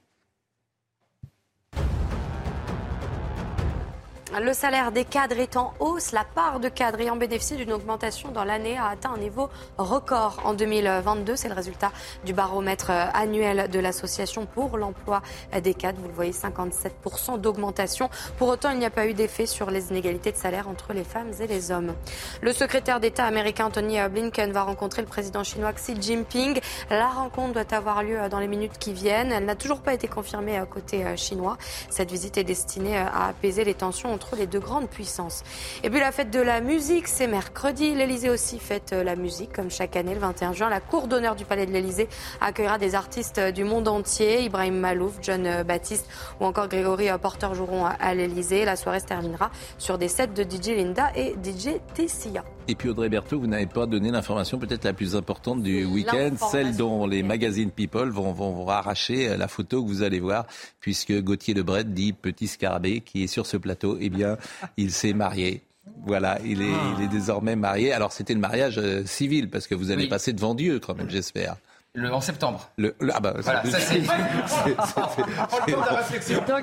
Le salaire des cadres est en hausse. La part de cadres ayant bénéficié d'une augmentation dans l'année a atteint un niveau record en 2022. C'est le résultat du baromètre euh, annuel de l'Association pour l'emploi des cadres. Vous le voyez, 57% d'augmentation. Pour autant, il n'y a pas eu d'effet sur les inégalités de salaire entre les femmes et les hommes. Le secrétaire d'État américain Tony Blinken va rencontrer le président chinois Xi Jinping. La rencontre doit avoir lieu dans les minutes qui viennent. Elle n'a toujours pas été confirmée à côté euh, chinois. Cette visite est destinée euh, à apaiser les tensions entre les deux grandes puissances. Et puis la fête de la musique, c'est mercredi. L'Elysée aussi fête euh, la musique, comme chaque année, le 21 juin. La cour d'honneur du Palais de l'Elysée accueillera des artistes euh, du monde entier. Ibrahim Malouf, John euh, Baptiste ou encore Grégory Porter joueront à l'Elysée. La soirée se terminera sur des sets de DJ Linda et DJ Tessia. Et puis Audrey Berthaud, vous n'avez pas donné l'information peut-être la plus importante du week-end, celle dont les magazines People vont, vont, vont arracher la photo que vous allez voir, puisque Gauthier Lebret dit petit scarabée qui est sur ce plateau, eh bien, il s'est marié. Voilà, il est, il est désormais marié. Alors c'était le mariage euh, civil, parce que vous allez Oui. passer devant Dieu quand même, j'espère. Le, en septembre. Le, le- ah bah, Voilà, ça c'est.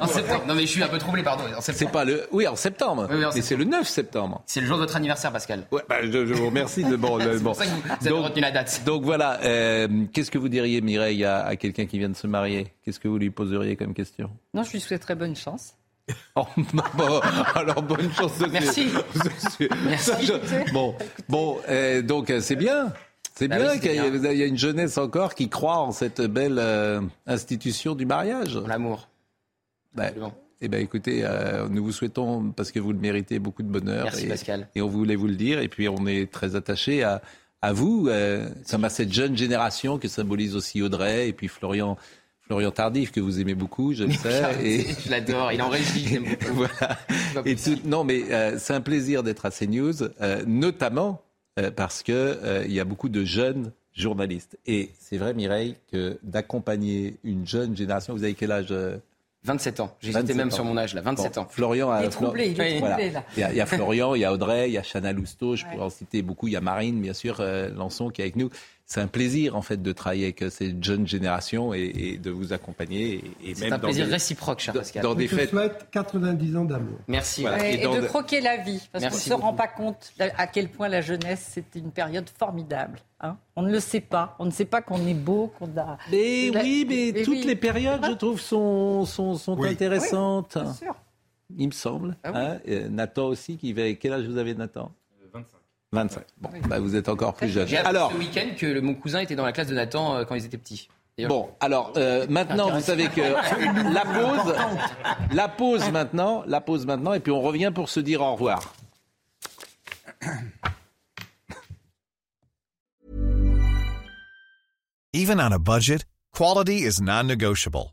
En septembre. Non mais je suis un peu troublé, pardon. C'est pas le. Oui, en septembre. Oui, oui, en Mais c'est le 9 septembre. C'est le jour de votre anniversaire, Pascal. Ouais, bah, je, je vous remercie. De, bon, *laughs* C'est bon. pour ça que vous, vous avez retenu la date. Donc voilà, euh, qu'est-ce que vous diriez, Mireille, à, à quelqu'un qui vient de se marier? Qu'est-ce que vous lui poseriez comme question? Non, je lui souhaiterais bonne chance. *laughs* Oh, bon, alors bonne chance. de- Merci. Merci. Bon, bon, euh, donc euh, c'est bien. C'est Bah bien oui, qu'il y, bien. y a une jeunesse encore qui croit en cette belle euh, institution du mariage. L'amour. Bah, eh ben, écoutez, euh, nous vous souhaitons, parce que vous le méritez, beaucoup de bonheur. Merci, et, Pascal. Et on voulait vous le dire. Et puis, on est très attaché à, à vous, euh, comme à cette jeune génération que symbolise aussi Audrey et puis Florian. Florian Tardif, que vous aimez beaucoup, je le sais. Et... Je l'adore. Il en j'aime beaucoup. *laughs* voilà. pas Et tout- non, mais euh, c'est un plaisir d'être à CNews, notamment euh, parce que euh, il y a beaucoup de jeunes journalistes. Et c'est vrai, Mireille, que d'accompagner une jeune génération. Vous avez quel âge euh, 27 ans. J'hésitais 27 même ans. sur mon âge, là. 27 ans. Florian a Il est troublé, il est troublé, là. Il y, a, il y a Florian, il y a Audrey, il y a Chana Lousteau, je pourrais en citer beaucoup. Il y a Marine, bien sûr, euh, Lançon qui est avec nous. C'est un plaisir en fait de travailler avec euh, cette jeune génération et, et de vous accompagner. Et, et C'est un dans plaisir des- réciproque, cher dans- Pascal. Dans On des te fêtes. souhaite 90 ans d'amour. Merci. Voilà. Et et, dans de de- croquer la vie, parce qu'on ne se rend pas compte à quel point la jeunesse, c'est une période formidable. hein. on ne le sait pas. On ne sait pas qu'on est beau, qu'on a... Mais La- oui, mais Mais toutes oui. les périodes, je trouve, sont, sont, sont Oui. intéressantes. Bien sûr. Il me semble. Ah oui. hein. Nathan aussi, qui va... quel âge vous avez, Nathan? 25. 25. Bon, bah, vous êtes encore plus jeune. J'ai Alors, ce week-end que le- mon cousin était dans la classe de Nathan euh, quand ils étaient petits. Bon, alors euh, maintenant, vous savez que *laughs* la pause, la pause maintenant, la pause maintenant, et puis on revient pour se dire au revoir. Even on a budget, quality is non-negotiable.